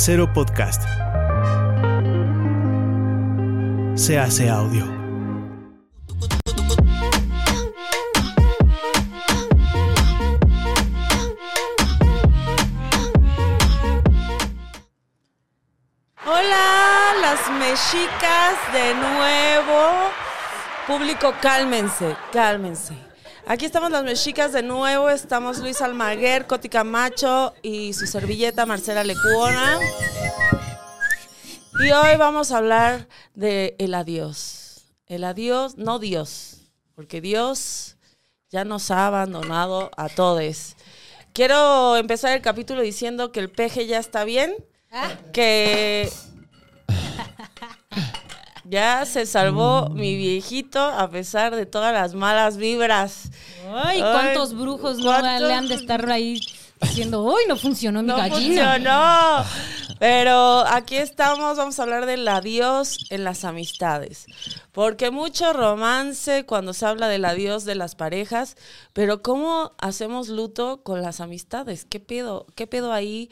Acero Podcast. Se hace audio. Hola, las mexicas de nuevo. Público, cálmense, cálmense. Aquí estamos las mexicas de nuevo. Estamos Luis Almaguer, Coti Camacho y su servilleta Marcela Lecuona. Y hoy vamos a hablar de el adiós. El adiós, no Dios, porque Dios ya nos ha abandonado a todos. Quiero empezar el capítulo diciendo que el peje ya está bien, que ya se salvó mi viejito a pesar de todas las malas vibras. Ay, Ay, ¿cuántos brujos no le han de estar ahí diciendo, uy, no funcionó mi No gallina? funcionó. Pero aquí estamos, vamos a hablar del adiós en las amistades. Porque mucho romance cuando se habla del adiós de las parejas, pero ¿cómo hacemos luto con las amistades? ¿Qué pedo? ¿Qué pedo ahí?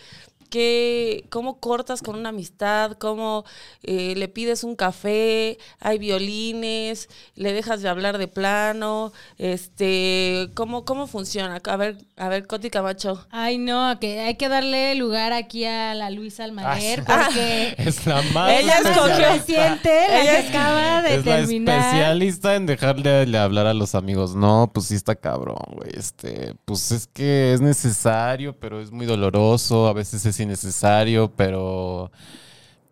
¿Qué, ¿Cómo cortas con una amistad? ¿Cómo eh, le pides un café? ¿Hay violines? ¿Le dejas de hablar de plano? Este, ¿cómo, ¿Cómo funciona? A ver, a ver, Coti Camacho. Ay, no, que hay que darle lugar aquí a la Luisa Almaguer porque Es la más Ella la escogió. reciente, la Ella que es- acaba de Es la terminar. especialista en dejarle de hablar a los amigos. No, pues sí está cabrón, güey. Este, pues es que es necesario, pero es muy doloroso. A veces es innecesario, pero.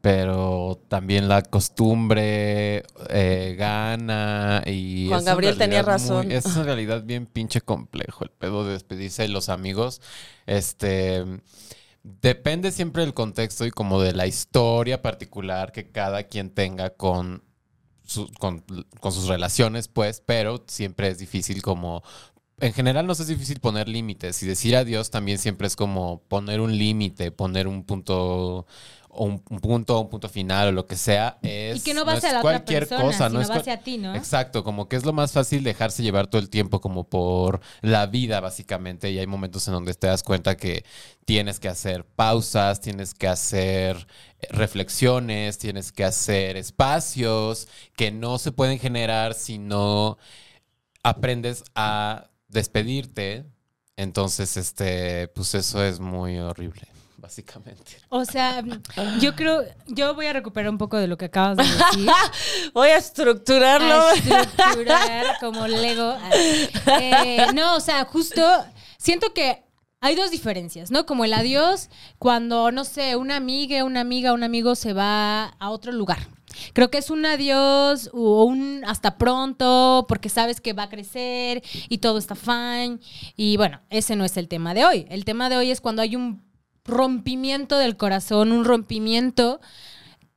Pero también la costumbre eh, gana y... Juan es Gabriel tenía razón. muy- es en realidad bien pinche complejo el pedo de despedirse de los amigos. Este... Depende siempre del contexto y como de la historia particular que cada quien tenga con, su- con, con sus relaciones, pues, pero siempre es difícil como... En general nos es difícil poner límites y decir adiós también siempre es como poner un límite, poner un punto o un, un punto, un punto final o lo que sea. Es, Y que no va es hacia la otra cualquier persona, cosa, sino no es va hacia ti, ¿no? Exacto, como que es lo más fácil dejarse llevar todo el tiempo como por la vida básicamente y hay momentos en donde te das cuenta que tienes que hacer pausas, tienes que hacer eh, reflexiones, tienes que hacer espacios que no se pueden generar si no aprendes a despedirte. Entonces, este, pues eso es muy horrible, básicamente. O sea, yo creo, yo voy a recuperar un poco de lo que acabas de decir. Voy a estructurarlo. a estructurar como Lego. Eh, no, o sea, justo siento que hay dos diferencias, ¿no? Como el adiós cuando, no sé, una amiga, una amiga, un amigo se va a otro lugar. Creo que es un adiós o un hasta pronto porque sabes que va a crecer y todo está fine. Y bueno, ese no es el tema de hoy. El tema de hoy es cuando hay un rompimiento del corazón, un rompimiento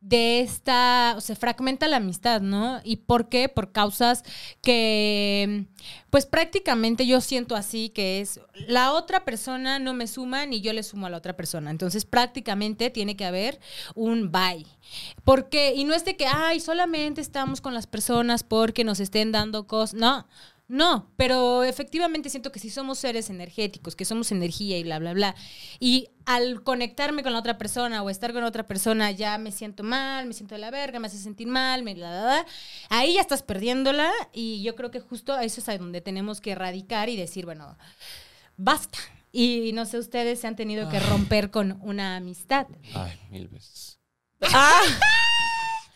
de esta, o sea, fragmenta la amistad, ¿no? ¿Y por qué? Por causas que, pues prácticamente yo siento así, que es la otra persona no me suma ni yo le sumo a la otra persona. Entonces prácticamente tiene que haber un bye. ¿Por qué? Y no es de que, ay, solamente estamos con las personas porque nos estén dando cosas. No. No, pero efectivamente siento que si somos seres energéticos, que somos energía y bla, bla, bla, y al conectarme con la otra persona o estar con otra persona ya me siento mal, me siento de la verga, me hace sentir mal, me bla, bla, bla, ahí ya estás perdiéndola y yo creo que justo eso es a donde tenemos que erradicar y decir, bueno, basta. Y no sé, ustedes se han tenido que romper con una amistad. Ay, mil veces. Ah.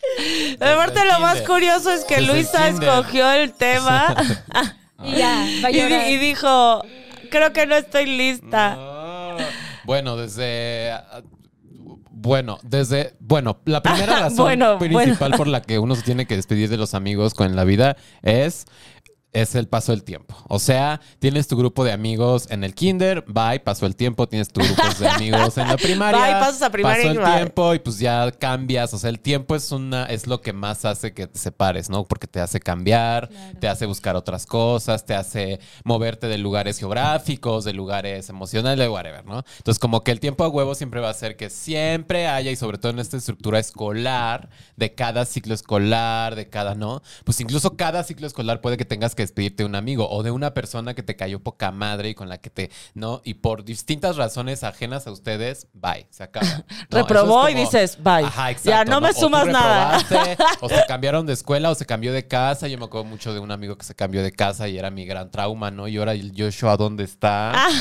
Aparte, lo más curioso es que Desde Luisa escogió el tema Y ya, va a y, di- llorar. y dijo: Creo que no estoy lista. No. Bueno, desde. Bueno, desde. Bueno, la primera razón Bueno, principal bueno. por la que uno se tiene que despedir de los amigos con la vida es. Es el paso del tiempo. O sea, tienes tu grupo de amigos en el kinder, bye, pasó el tiempo, tienes tu grupo de amigos en la primaria. Bye, pasas a primaria Pasó el bye. tiempo y pues ya cambias. O sea, el tiempo es una, es lo que más hace que te separes, ¿no? Porque te hace cambiar, Claro. te hace buscar otras cosas, te hace moverte de lugares geográficos, de lugares emocionales, de whatever, ¿no? Entonces, como que el tiempo a huevo siempre va a ser que siempre haya, y sobre todo en esta estructura escolar, de cada ciclo escolar, de cada, ¿no? Pues incluso cada ciclo escolar puede que tengas que que despedirte de un amigo o de una persona que te cayó poca madre y con la que te, ¿no? Y por distintas razones ajenas a ustedes, bye, se acaba. ¿no? Reprobó y dices, bye. Ajá, exacto, Ya, no me O sumas nada. reprobaste, O se cambiaron de escuela o se cambió de casa. Yo me acuerdo mucho de un amigo que se cambió de casa y era mi gran trauma, ¿no? Y ahora el Joshua, ¿dónde está?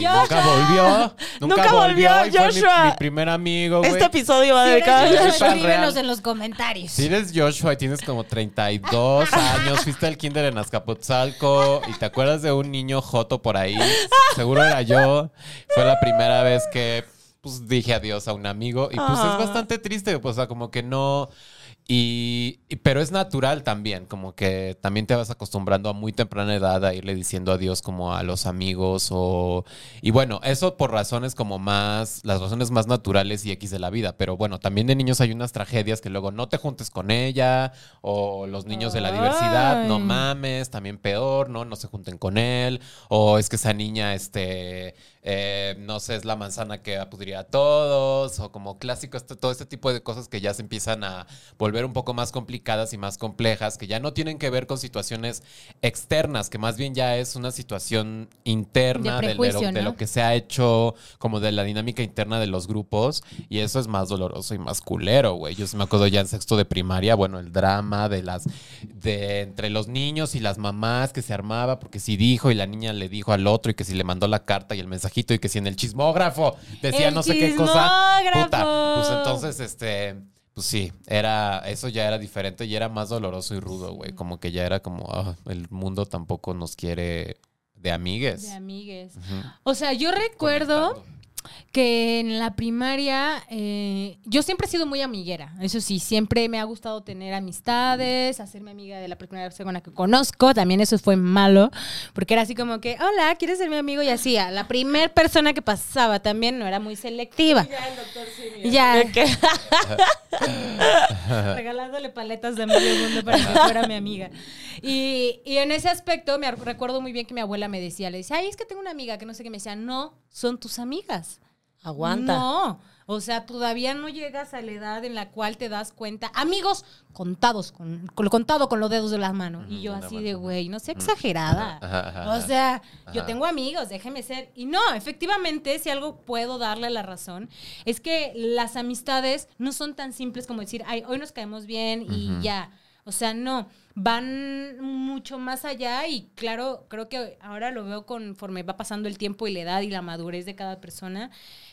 Y nunca volvió. Nunca, Nunca volvió, y fue mi- Joshua. Mi, primer amigo. Este episodio va Si Es tan escríbenos en los comentarios. Si eres Joshua y tienes como 32 años, fuiste al kinder en Azcapotzalco y te acuerdas de un niño joto por ahí, seguro era yo. Fue la primera vez que pues dije adiós a un amigo y pues Ah. es bastante triste, pues, o sea, como que no... Y, y- pero es natural también, como que también te vas acostumbrando a muy temprana edad a irle diciendo adiós como a los amigos o y bueno, eso por razones como más las razones más naturales y X de la vida, pero bueno, también de niños hay unas tragedias que luego no te juntes con ella o los niños de la diversidad, no mames, también peor, no no se junten con él o es que esa niña este eh, no sé, es la manzana que apudría a todos, o como clásico, este- todo este tipo de cosas que ya se empiezan a volver un poco más complicadas y más complejas, que ya no tienen que ver con situaciones externas, que más bien ya es una situación interna De de, lo- de lo que se ha hecho, como de la dinámica interna de los grupos, y eso es más doloroso y más culero, güey. Yo sí me acuerdo ya en sexto de primaria, bueno, el drama de las, de entre los niños y las mamás que se armaba, porque si dijo y la niña le dijo al otro, y que si le mandó la carta y el mensajito, y que si en el chismógrafo decía El no sé qué cosa. Puta, pues entonces, este, pues sí, era, eso ya era diferente y era más doloroso y rudo, güey. Como que ya era como, ah, el mundo tampoco nos quiere de amigues. De amigues. O sea, yo recuerdo Conectando. Que en la primaria eh, yo siempre he sido muy amiguera. Eso sí, siempre me ha gustado tener amistades, hacerme amiga de la primera persona que conozco. También eso fue malo, porque era así como que, hola, ¿quieres ser mi amigo? Y así, a la primera persona que pasaba también no era muy selectiva. Ya, ¿De qué? regalándole paletas de medio mundo para que fuera mi amiga. Y, y en ese aspecto me recuerdo muy bien que mi abuela me decía, le decía, ay, es que tengo una amiga que no sé qué, me decía, no, son tus amigas. Aguanta. No, o sea, todavía no llegas a la edad en la cual te das cuenta. Amigos contados, con, con contado con los dedos de las manos. y yo así de, güey, no sea exagerada. Ajá, ajá, O ajá. sea, yo tengo amigos, déjeme ser. Y no, efectivamente, si algo puedo darle la razón, es que las amistades no son tan simples como decir, ay, hoy nos caemos bien y ya. O sea, no, van mucho más allá y claro, creo que ahora lo veo conforme va pasando el tiempo y la edad y la madurez de cada persona,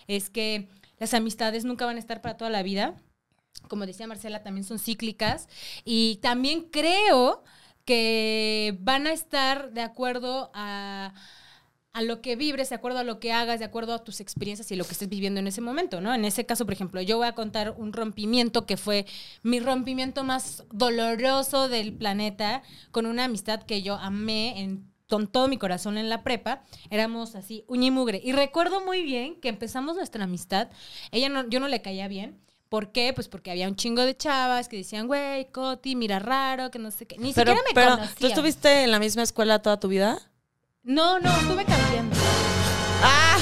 es que las amistades nunca van a estar para toda la vida. Como decía Marcela, también son cíclicas y también creo que van a estar de acuerdo a, a lo que vibres, de acuerdo a lo que hagas, de acuerdo a tus experiencias y lo que estés viviendo en ese momento, ¿no? En ese caso, por ejemplo, yo voy a contar un rompimiento que fue mi rompimiento más doloroso del planeta con una amistad que yo amé en con todo mi corazón en la prepa, éramos así, uña y mugre. Y recuerdo muy bien que empezamos nuestra amistad. Ella no, yo no le caía bien. ¿Por qué? Pues porque había un chingo de chavas que decían, güey, Coti, mira raro, que no sé qué. Ni Pero, siquiera me pero, conocían. ¿tú estuviste en la misma escuela toda tu vida? No, no, estuve cambiando. ¡Ah!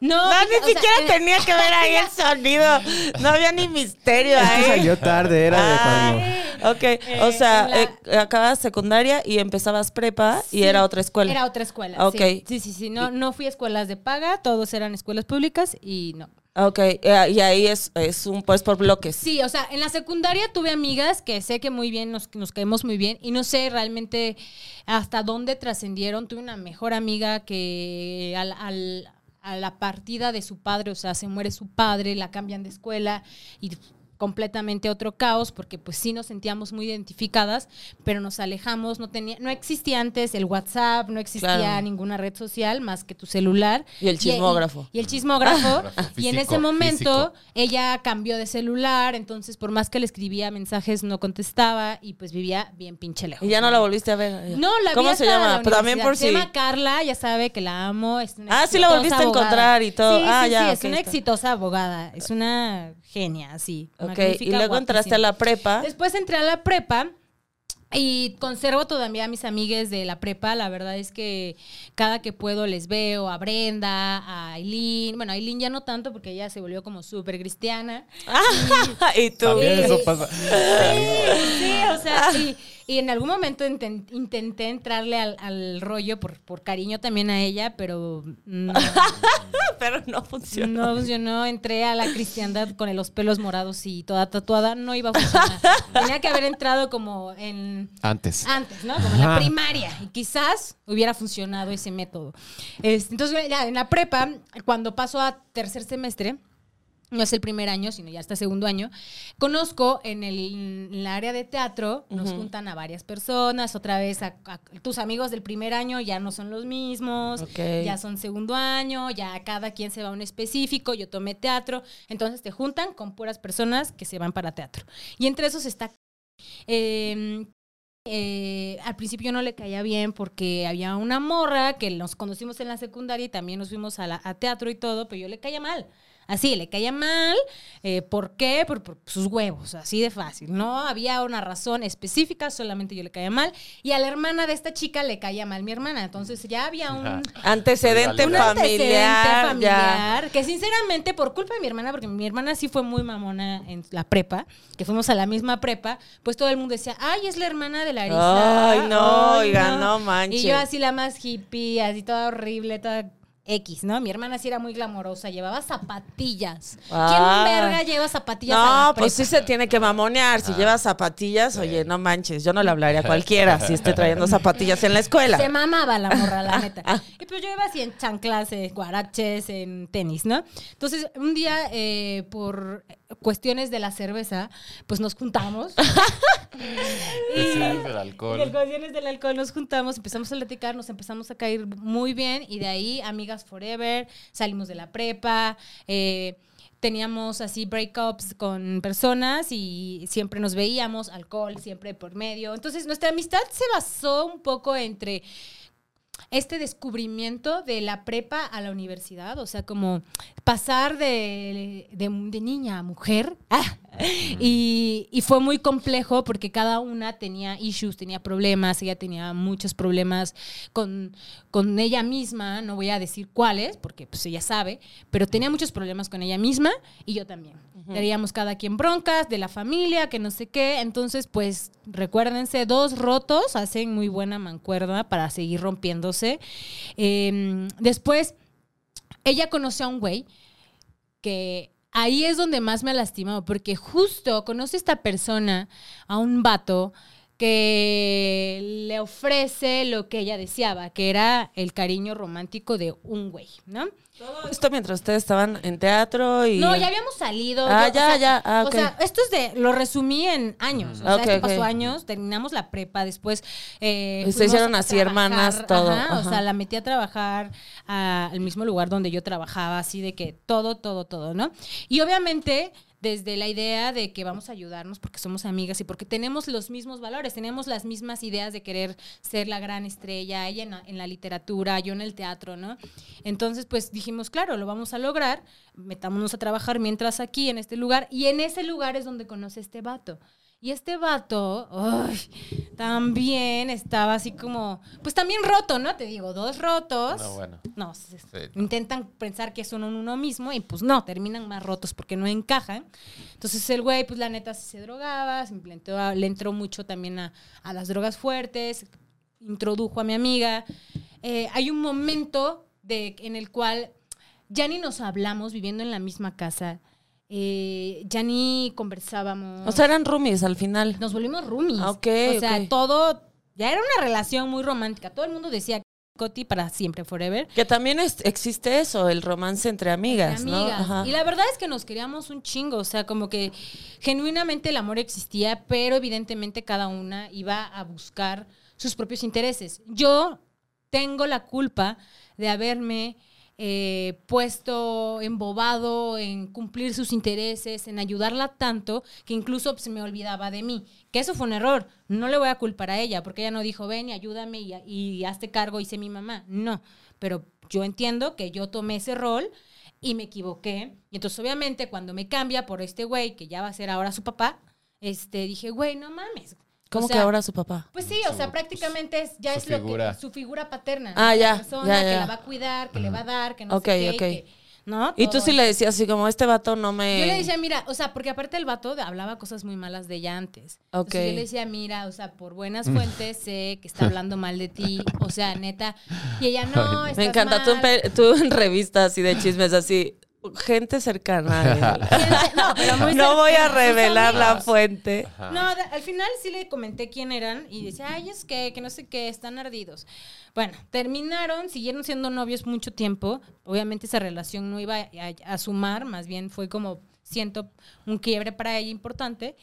No, No, ni o siquiera en- tenía que ver ahí el sonido. No había ni misterio Es que ahí. salió tarde, era de cuando. Ay, Ok, o sea, la- eh, acabas secundaria y empezabas prepa y era otra escuela. Era otra escuela. Ok. Sí, sí, sí. sí. No, no fui a escuelas de paga, todos eran escuelas públicas y no. Ok, eh, y ahí es, es un pues por bloques. Sí, o sea, en la secundaria tuve amigas que sé que muy bien, nos, nos caemos muy bien y no sé realmente hasta dónde trascendieron. Tuve una mejor amiga que al, al- a la partida de su padre, o sea, se muere su padre, la cambian de escuela y completamente otro caos porque pues sí nos sentíamos muy identificadas, pero nos alejamos, no tenía no existía antes el WhatsApp, no existía Claro. ninguna red social más que tu celular Y el chismógrafo. y, el chismógrafo y en ese momento físico. ella cambió de celular, entonces por más que le escribía mensajes no contestaba y pues vivía bien pinche lejos. Y ya no la volviste a ver. No, la ¿Cómo vi se llama? Pero también por si. Se llama Carla, ya sabe que la amo. Es una Ah, sí la volviste a encontrar y todo. Sí, Ah, sí, ya, sí, es una está. exitosa abogada. Es una genia, sí. Ok, y luego entraste a la prepa. Después entré a la prepa Y conservo todavía a mis amigues de la prepa. La verdad es que cada que puedo les veo a Brenda, a Aileen. Bueno, Aileen ya no tanto porque ella se volvió como súper cristiana. y tú. También eso pasa. Sí, o sea, y, y en algún momento inten- intenté entrarle al, al rollo por, por cariño también a ella, pero no, Pero no funcionó. no funcionó. Entré a la cristiandad con los pelos morados y toda tatuada. No iba a funcionar. Tenía que haber entrado como en Antes. antes, ¿no? Como en la primaria. Y quizás hubiera funcionado ese método. Este, entonces, ya en la prepa, cuando paso a tercer semestre, no es el primer año, sino ya hasta segundo año, conozco en el, en el área de teatro, nos juntan a varias personas, otra vez a, a- tus amigos del primer año ya no son los mismos, ya son segundo año, ya cada quien se va a un específico, yo tomé teatro, entonces te juntan con puras personas que se van para teatro. Y entre esos está... eh, eh, al principio no le caía bien porque había una morra que nos conocimos en la secundaria y también nos fuimos a, la- a teatro y todo, pero yo le caía mal. Así, le caía mal. Eh, ¿Por qué? Por, por sus huevos, así de fácil. No había una razón específica, solamente yo le caía mal. Y a la hermana de esta chica le caía mal mi hermana. Entonces ya había un, Ajá. Antecedente Un un antecedente familiar. Ya. familiar, que sinceramente por culpa de mi hermana, porque mi hermana sí fue muy mamona en la prepa, que fuimos a la misma prepa, pues todo el mundo decía, ay, es la hermana de Larisa. Ay, no, oiga, no manches. Y yo así la más hippie, así toda horrible, toda X, ¿no? Mi hermana sí era muy glamorosa, llevaba zapatillas. Ah. ¿Quién verga lleva zapatillas? a No, la pues sí se tiene que mamonear. Si llevas zapatillas, oye, no manches, yo no le hablaría a cualquiera si esté trayendo zapatillas en la escuela. Se mamaba la morra, la neta. Y pues yo iba así en chanclas, en guaraches, en tenis, ¿no? Entonces, un día, eh, por cuestiones de la cerveza, pues nos juntamos. Del Y en alcohol. cuestiones del alcohol nos juntamos, empezamos a platicar, nos empezamos a caer muy bien y de ahí, amigas forever, salimos de la prepa, eh, teníamos así breakups con personas y siempre nos veíamos, alcohol siempre por medio. Entonces nuestra amistad se basó un poco entre este descubrimiento de la prepa a la universidad, o sea, como pasar de, de- niña a mujer. Ah, y, y fue muy complejo porque cada una tenía issues, tenía problemas, ella tenía muchos problemas con, con ella misma, no voy a decir cuáles, porque pues ella sabe, pero tenía muchos problemas con ella misma y yo también. Teníamos cada quien broncas de la familia, que no sé qué. Entonces, pues recuérdense, dos rotos hacen muy buena mancuerda para seguir rompiéndose. Eh, después, ella conoció a un güey que ahí es donde más me ha lastimado, porque justo conoce esta persona, a un vato, que le ofrece lo que ella deseaba, que era el cariño romántico de un güey, ¿no? Todo esto mientras ustedes estaban en teatro y... No, ya habíamos salido. Ah, yo, ya, o sea, ya, ah, O ok. sea, esto es de, lo resumí en años. O sea, Ok, esto pasó años, terminamos la prepa, después. eh, Y se hicieron así trabajar, hermanas, todo, ajá, ajá. O sea, la metí a trabajar a- al mismo lugar donde yo trabajaba, así de que todo, todo, todo, ¿no? Y obviamente desde la idea de que vamos a ayudarnos porque somos amigas y porque tenemos los mismos valores, tenemos las mismas ideas de querer ser la gran estrella, ella en la, en la literatura, yo en el teatro, ¿no? Entonces, pues dijimos, claro, lo vamos a lograr, metámonos a trabajar mientras aquí, en este lugar, y en ese lugar es donde conoce este vato. Y este vato, ay, también estaba así como, pues también roto, ¿no? Te digo, dos rotos. No, bueno. No, se- Sí. intentan pensar que son uno mismo y pues no, terminan más rotos porque no encajan. Entonces el güey, pues la neta se drogaba, se le entró, le entró mucho también a, a las drogas fuertes, introdujo a mi amiga. Eh, hay un momento de, en el cual ya ni nos hablamos viviendo en la misma casa, eh, ya ni conversábamos. O sea, eran roomies al final. Nos volvimos roomies. Ah, ok, o sea, todo, ya era una relación muy romántica. Todo el mundo decía Coti para siempre, forever. Que también es- existe eso, el romance entre amigas, Entre ¿no? amigas. Ajá. Y la verdad es que nos queríamos un chingo, o sea, como que genuinamente el amor existía, pero evidentemente cada una iba a buscar sus propios intereses. Yo tengo la culpa de haberme eh, puesto embobado en cumplir sus intereses, en ayudarla tanto que incluso se me olvidaba de mí. Que eso fue un error. No le voy a culpar a ella, porque ella no dijo, ven y ayúdame y, y hazte cargo sé mi mamá. No, pero yo entiendo que yo tomé ese rol y me equivoqué. Y entonces, obviamente, cuando me cambia por este güey, que ya va a ser ahora su papá, este, dije, güey, no mames. ¿Cómo O sea, que ahora su papá? Pues sí, o sea, prácticamente es, ya es lo que su figura paterna. Ah, La ya, persona ya, que la va a cuidar, que le va a dar, que no Ok, sé qué, y ok. que- ¿no? Y tú sí le decías así como, este vato no me... Yo le decía, mira, o sea, porque aparte el vato hablaba cosas muy malas de ella antes. Entonces Ok. yo le decía, mira, o sea, por buenas fuentes sé que está hablando mal de ti. O sea, neta. Y ella, no, Me estás encanta, tú en, mal". tú en revistas así de chismes así, gente cercana. no, pero muy no voy a revelar la fuente. No, al final sí le comenté quién eran y decía, ay, es que, que no sé qué, están ardidos. Bueno, terminaron, siguieron siendo novios mucho tiempo. Obviamente esa relación no iba a, a- a sumar, más bien fue como, siento, un quiebre para ella importante.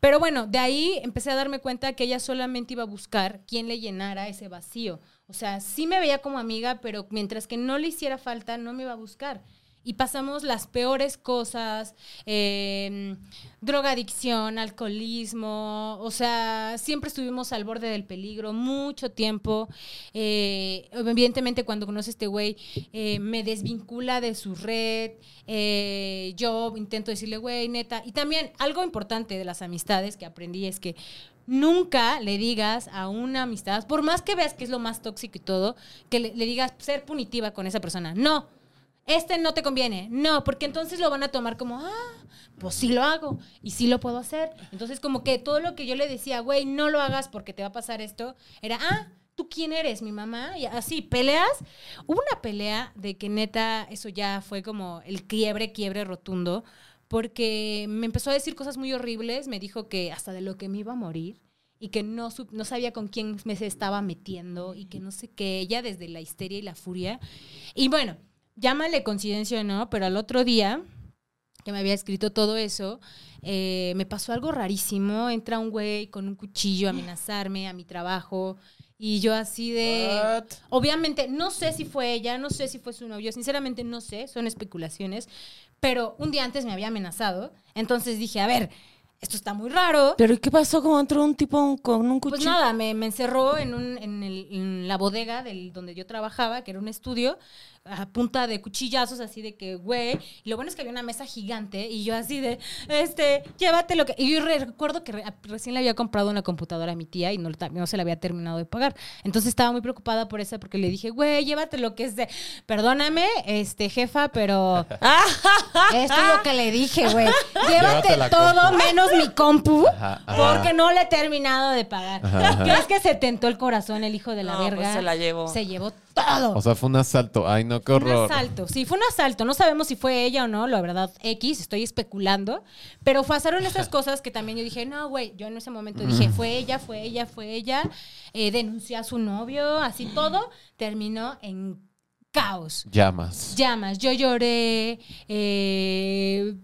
Pero bueno, de ahí empecé a darme cuenta que ella solamente iba a buscar quién le llenara ese vacío. O sea, sí me veía como amiga, pero mientras que no le hiciera falta, no me iba a buscar. Y pasamos las peores cosas, eh, drogadicción, alcoholismo, o sea, siempre estuvimos al borde del peligro mucho tiempo. Eh, evidentemente cuando conoce a este güey, eh, me desvincula de su red, eh, yo intento decirle, güey, neta, y también algo importante de las amistades que aprendí es que nunca le digas a una amistad, por más que veas que es lo más tóxico y todo, que le, le digas ser punitiva con esa persona. No, este no te conviene. No, porque entonces lo van a tomar como, ah, pues sí lo hago y sí lo puedo hacer. Entonces como que todo lo que yo le decía, güey, no lo hagas porque te va a pasar esto, era, ah, ¿tú quién eres? Mi mamá. Y así, peleas. Hubo una pelea de que neta, eso ya fue como el quiebre, quiebre rotundo, porque me empezó a decir cosas muy horribles, me dijo que hasta de lo que me iba a morir y que no, no sabía con quién me se estaba metiendo y que no sé qué, ella desde la histeria y la furia. Y bueno, llámale coincidencia o no, pero al otro día que me había escrito todo eso, eh, me pasó algo rarísimo. Entra un güey con un cuchillo a amenazarme a mi trabajo y yo así de... What? Obviamente, no sé si fue ella, no sé si fue su novio, sinceramente no sé, son especulaciones, pero un día antes me había amenazado, entonces dije, a ver, esto está muy raro. ¿Pero y qué pasó cuando entró un tipo con un cuchillo? Pues nada, me, me encerró en, un, en, el- en la bodega del, donde yo trabajaba, que era un estudio, a punta de cuchillazos, así de que, güey. Y lo bueno es que había una mesa gigante y yo así de, este, llévate lo que. Y yo re- recuerdo que re- recién le había comprado una computadora a mi tía y no, se la había terminado de pagar. Entonces estaba muy preocupada por eso porque le dije, güey, llévate lo que es de. Perdóname, este, jefa, pero. Esto es lo que le dije, güey. Llévate todo compu. menos mi compu Ajá, ajá. porque no le he terminado de pagar. ¿Crees que se tentó el corazón el hijo de la No, verga? pues se la llevó. Se llevó todo. O sea, fue un asalto. Ay, no, qué un horror. asalto, sí, fue un asalto. No sabemos si fue ella o no, la verdad, X, estoy especulando. Pero pasaron estas cosas que también yo dije, no, güey, yo en ese momento dije, fue ella, fue ella, fue ella. Eh, denunció a su novio, así todo. Terminó en caos Llamas. llamas. Yo lloré, eh,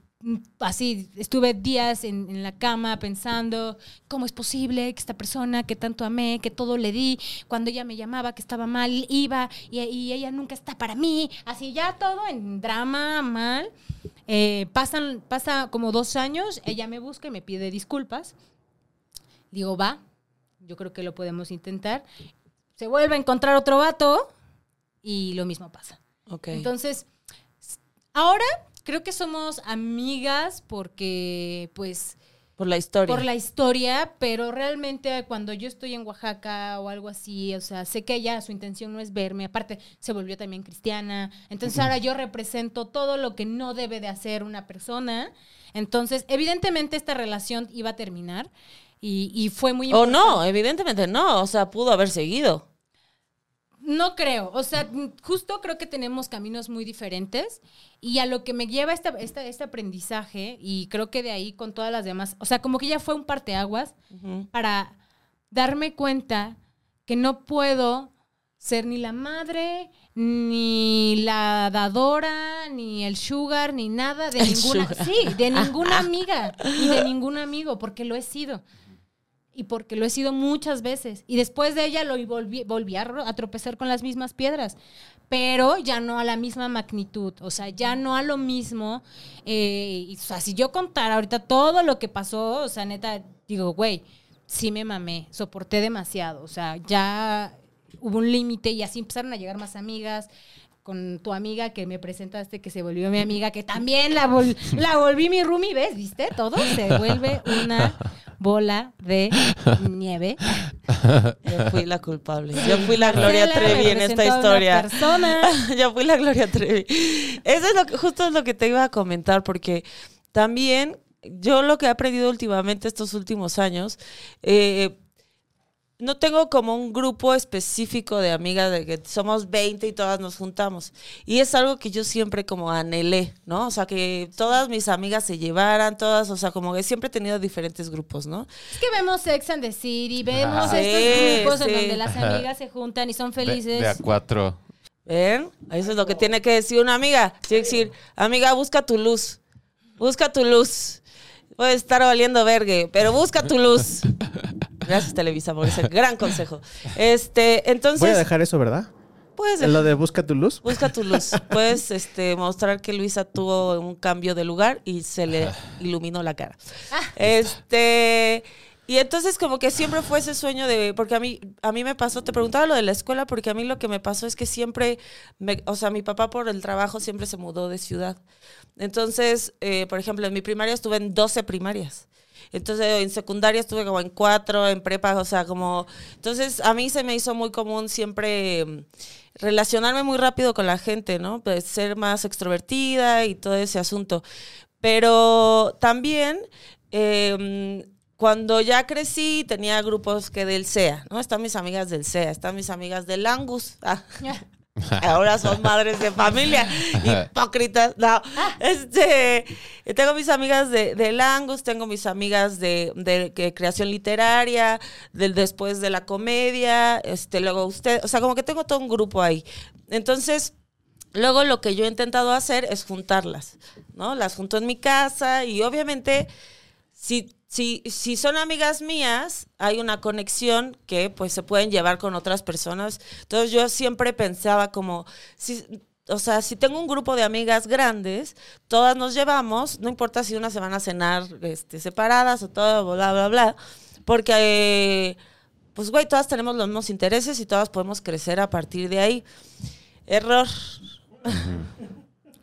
así, estuve días en, en la cama pensando, ¿cómo es posible que esta persona que tanto amé, que todo le di, cuando ella me llamaba que estaba mal, iba y, y ella nunca está para mí? Así ya todo en drama, mal. Eh, pasan, pasa como dos años, ella me busca y me pide disculpas. Digo, va, yo creo que lo podemos intentar. Se vuelve a encontrar otro vato y lo mismo pasa. Entonces, ahora creo que somos amigas porque, pues, por la historia. por la historia, pero realmente cuando yo estoy en Oaxaca o algo así, o sea, sé que ella su intención no es verme, aparte se volvió también cristiana, entonces ahora yo represento todo lo que no debe de hacer una persona, entonces evidentemente esta relación iba a terminar y, y fue muy O importante. no, evidentemente no. O sea, pudo haber seguido. No creo, o sea, mm, justo creo que tenemos caminos muy diferentes y a lo que me lleva esta, esta- este aprendizaje y creo que de ahí con todas las demás, o sea, como que ya fue un parteaguas para darme cuenta que no puedo ser ni la madre, ni la dadora, ni el sugar, ni nada de El ninguna, sugar. sí, de ninguna amiga y de ningún amigo, porque lo he sido. Y porque lo he sido muchas veces. Y después de ella lo volví, a, a tropezar con las mismas piedras. Pero ya no a la misma magnitud. O sea, ya no a lo mismo. Eh, o sea, si yo contara ahorita todo lo que pasó, o sea, neta, digo, güey, sí me mamé. Soporté demasiado. O sea, ya hubo un límite y así empezaron a llegar más amigas con tu amiga que me presentaste, que se volvió mi amiga, que también la, vol- la volví mi roomie, ¿ves? ¿Viste? Todo se vuelve una bola de nieve. Yo fui la culpable. Yo fui la Gloria Trevi en esta historia. persona. Yo fui la Gloria Trevi. Eso es lo que, justo es lo que te iba a comentar, porque también yo lo que he aprendido últimamente estos últimos años, eh, no tengo como un grupo específico de amigas de que somos 20 y todas nos juntamos. Y es algo que yo siempre como anhelé, ¿no? O sea, que todas mis amigas se llevaran, todas, o sea, como que siempre he tenido diferentes grupos, ¿no? Es que vemos Sex and the City, vemos Ah. estos Sí, grupos en donde las amigas se juntan y son De, felices. de a cuatro. ¿Ven? Eso es lo que tiene que decir una amiga. Tiene que decir, amiga, busca tu luz. Busca tu luz. Puede estar valiendo vergue, pero busca tu luz. Gracias, Televisa, por ese gran consejo. Este, entonces, Voy a dejar eso, ¿verdad? puedes En lo de busca tu luz. Busca tu luz. Puedes este, mostrar que Luisa tuvo un cambio de lugar y se le iluminó la cara. Este. Y entonces como que siempre fue ese sueño de, porque a mí, a mí me pasó, te preguntaba lo de la escuela, porque a mí lo que me pasó es que siempre, me- o sea, mi papá por el trabajo siempre se mudó de ciudad. Entonces, eh, por ejemplo, en mi primaria estuve en 12 primarias. Entonces, en secundaria estuve como en cuatro, en prepa, o sea, como... Entonces, a mí se me hizo muy común siempre mm, relacionarme muy rápido con la gente, ¿no? Pues ser más extrovertida y todo ese asunto. Pero también, eh, cuando ya crecí, tenía grupos que del CEA, ¿no? Están mis amigas del CEA, están mis amigas del Angus. Ah. Ahora son madres de familia, hipócritas. No, este, tengo mis amigas de, del Angus, tengo mis amigas de, de que- creación literaria, del después de la comedia, este, luego usted, o sea, como que tengo todo un grupo ahí. Entonces, luego lo que yo he intentado hacer es juntarlas, ¿no? Las junto en mi casa y obviamente si, si, si son amigas mías, hay una conexión que pues se pueden llevar con otras personas. Entonces yo siempre pensaba como, si, o sea, si tengo un grupo de amigas grandes, todas nos llevamos, no importa si una se van a cenar este, separadas o todo, bla, bla, bla, porque, pues, güey, todas tenemos los mismos intereses y todas podemos crecer a partir de ahí. Error.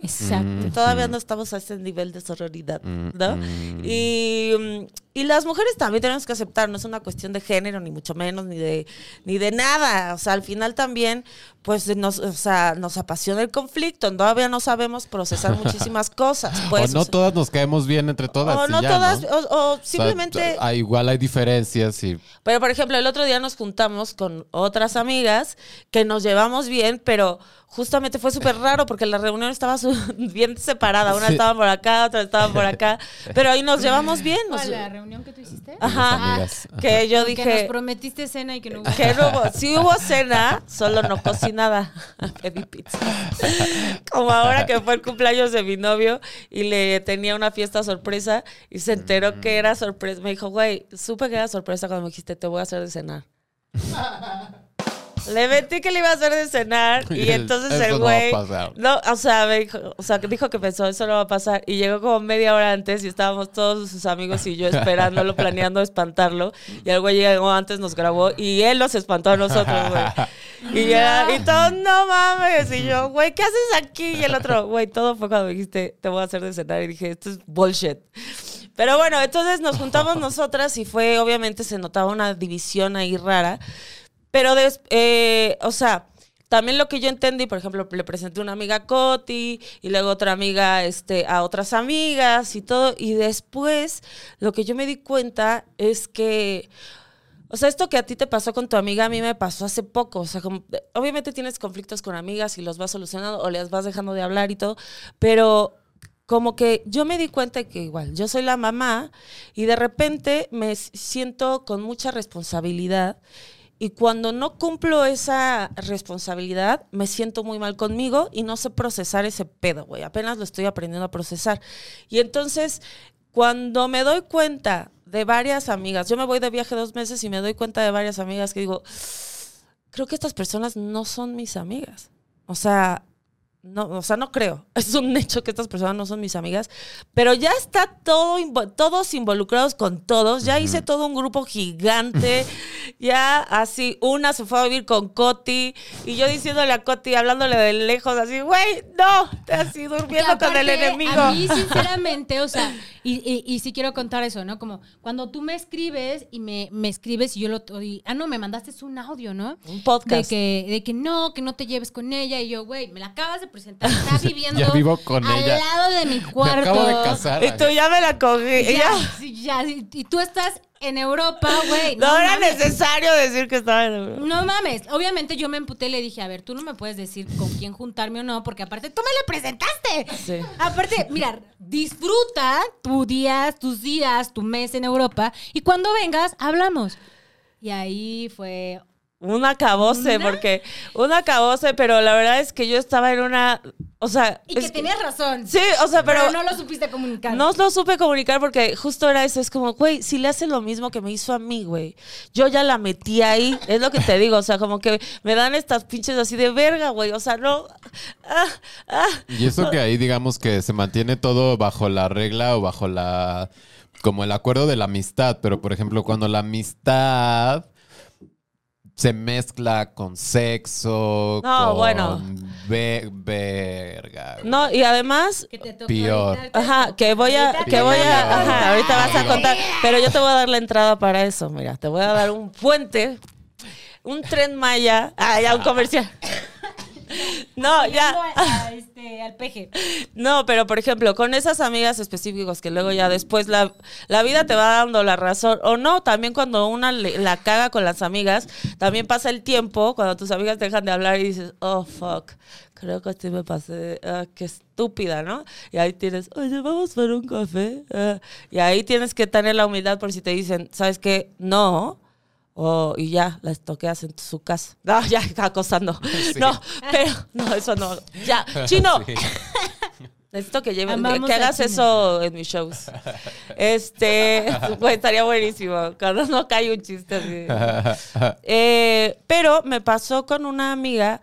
Exacto. Todavía no estamos a ese nivel de sororidad, Mm, ¿no? mm. Y, mm, y las mujeres también tenemos que aceptar, no es una cuestión de género, ni mucho menos, ni de, ni de nada. O sea, al final también, pues, nos, o sea, nos apasiona el conflicto. Todavía no sabemos procesar muchísimas cosas. Pues, o no todas nos caemos bien entre todas. o no ya, todas, ¿no? o, o O sea, simplemente... ah, igual hay diferencias y Pero, por ejemplo, el otro día nos juntamos con otras amigas que nos llevamos bien, pero justamente fue súper raro porque la reunión estaba su- bien separada. Una Sí. estaba por acá, otra estaba por acá. Pero ahí nos llevamos bien. nos- ¿Cuál, la reunión que tú hiciste? Ajá. amigas. Que yo Que nos dije prometiste cena y que no hubo. que no hubo, sí hubo cena, solo no cocinada. Pedí pizza. Como ahora que fue el cumpleaños de mi novio y le tenía una fiesta sorpresa y se enteró que era sorpresa. Me dijo, güey, supe que era sorpresa cuando me dijiste, te voy a hacer de cenar. Le metí que le iba a hacer de cenar y entonces no el güey pasar. no, o sea, me dijo, o sea, dijo que pensó eso no va a pasar y llegó como media hora antes y estábamos todos sus amigos y yo esperándolo, planeando espantarlo y el güey llegó antes, nos grabó y él nos espantó a nosotros, güey. Y, ya, y todos, no mames, y yo, güey, ¿qué haces aquí? Y el otro, güey, todo fue cuando dijiste, te voy a hacer de cenar y dije, esto es bullshit. Pero bueno, entonces nos juntamos nosotras y fue, obviamente se notaba una división ahí rara. Pero, des- eh, o sea, también lo que yo entendí, por ejemplo, le presenté una amiga a Coti y luego otra amiga este, a otras amigas y todo. Y después lo que yo me di cuenta es que, o sea, esto que a ti te pasó con tu amiga, a mí me pasó hace poco. O sea, obviamente tienes conflictos con amigas y los vas solucionando o les vas dejando de hablar y todo, pero como que yo me di cuenta que igual, yo soy la mamá y de repente me siento con mucha responsabilidad y cuando no cumplo esa responsabilidad me siento muy mal conmigo y no sé procesar ese pedo, güey, apenas lo estoy aprendiendo a procesar. Y entonces, cuando me doy cuenta de varias amigas, yo me voy de viaje dos meses y me doy cuenta de varias amigas que digo, creo que estas personas no son mis amigas. O sea, no, o sea, no creo. Es un hecho que estas personas no son mis amigas, pero ya está todo, todos involucrados con todos. Ya hice todo un grupo gigante. ya así, una se fue a vivir con Coti y yo diciéndole a Coti, hablándole de lejos, así, güey, no, así durmiendo Que con el aparte, enemigo. A mí, sinceramente, o sea, y, y, y sí quiero contar eso, ¿no? Como cuando tú me escribes y me, me escribes y yo lo. y- ah, no, me mandaste un audio, ¿no? Un De podcast. que, de que no, que no te lleves con ella. Y yo, güey, me la acabas de presentar. Está viviendo Ya vivo con al ella. lado de mi Me cuarto. acabo de casar. Y tú ya me la cogí. y Ya, ya. sí, ya, sí, y tú estás en Europa, güey. No, era mames. necesario decir que estaba en el- No mames. Obviamente yo me emputé y le dije, a ver, tú no me puedes decir con quién juntarme o no, porque aparte tú me la presentaste. Sí. Aparte, mira, disfruta tu día, tus días, tu mes en Europa y cuando vengas, hablamos. Y ahí fue... Un acabose, ¿Una? porque un acabose, pero la verdad es que yo estaba en una, o sea, Y es que que- tenías razón. sí, o sea, pero, pero, no lo supiste comunicar. no lo supe comunicar porque justo era eso, es como, güey, si le hace lo mismo que me hizo a mí, güey, yo ya la metí ahí, es lo que te digo, o sea, como que me dan estas pinches así de verga, güey, o sea, no, ah, ah, Y eso que ahí digamos que se mantiene todo bajo la regla o bajo la como el acuerdo de la amistad, pero por ejemplo cuando la amistad se mezcla con sexo, No, con bueno. ve- verga. güey. no, y además, Que te ahorita, te Ajá, que voy a, Ahorita que voy a, ajá, ahorita vas a contar, pero yo te voy a dar la entrada para eso, mira, te voy a dar un puente, un tren Maya, ah, ya un comercial. No, ya. Yendo a- a este, al peje. No, pero por ejemplo, con esas amigas específicos que luego ya después la, la vida te va dando la razón, o no, también cuando una le- la caga con las amigas, también pasa el tiempo, cuando tus amigas dejan de hablar y dices, oh, fuck, creo que sí me pasé, ah, qué estúpida, ¿no? Y ahí tienes, oye, vamos por un café. ah, y ahí tienes que tener la humildad por si te dicen, ¿sabes qué? No. O, y ya, la estoqueas en su casa. No, ya, acosando. No, pero, no, eso no. Ya, chino. Sí. Necesito que lleven, Amamos que a hagas eso en mis shows. Este, güey, estaría buenísimo. Cuando no cae un chiste así. Eh, pero me pasó con una amiga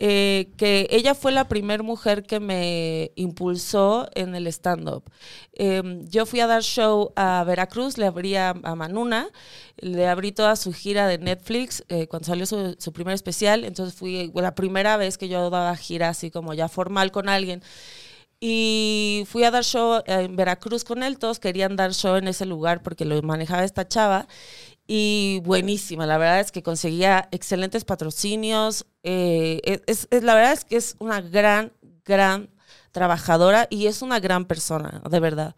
eh, que ella fue la primera mujer que me impulsó en el stand-up. Eh, yo fui a dar show a Veracruz, le abrí a, a Manuna, le abrí toda su gira de Netflix eh, cuando salió su, su primer especial. Entonces fui la primera vez que yo daba gira así como ya formal con alguien. Y fui a dar show en Veracruz con él, todos querían dar show en ese lugar porque lo manejaba esta chava. Y buenísima, la verdad es que conseguía excelentes patrocinios. eh, es, es- la verdad es que es una gran, gran trabajadora y es una gran persona, de verdad.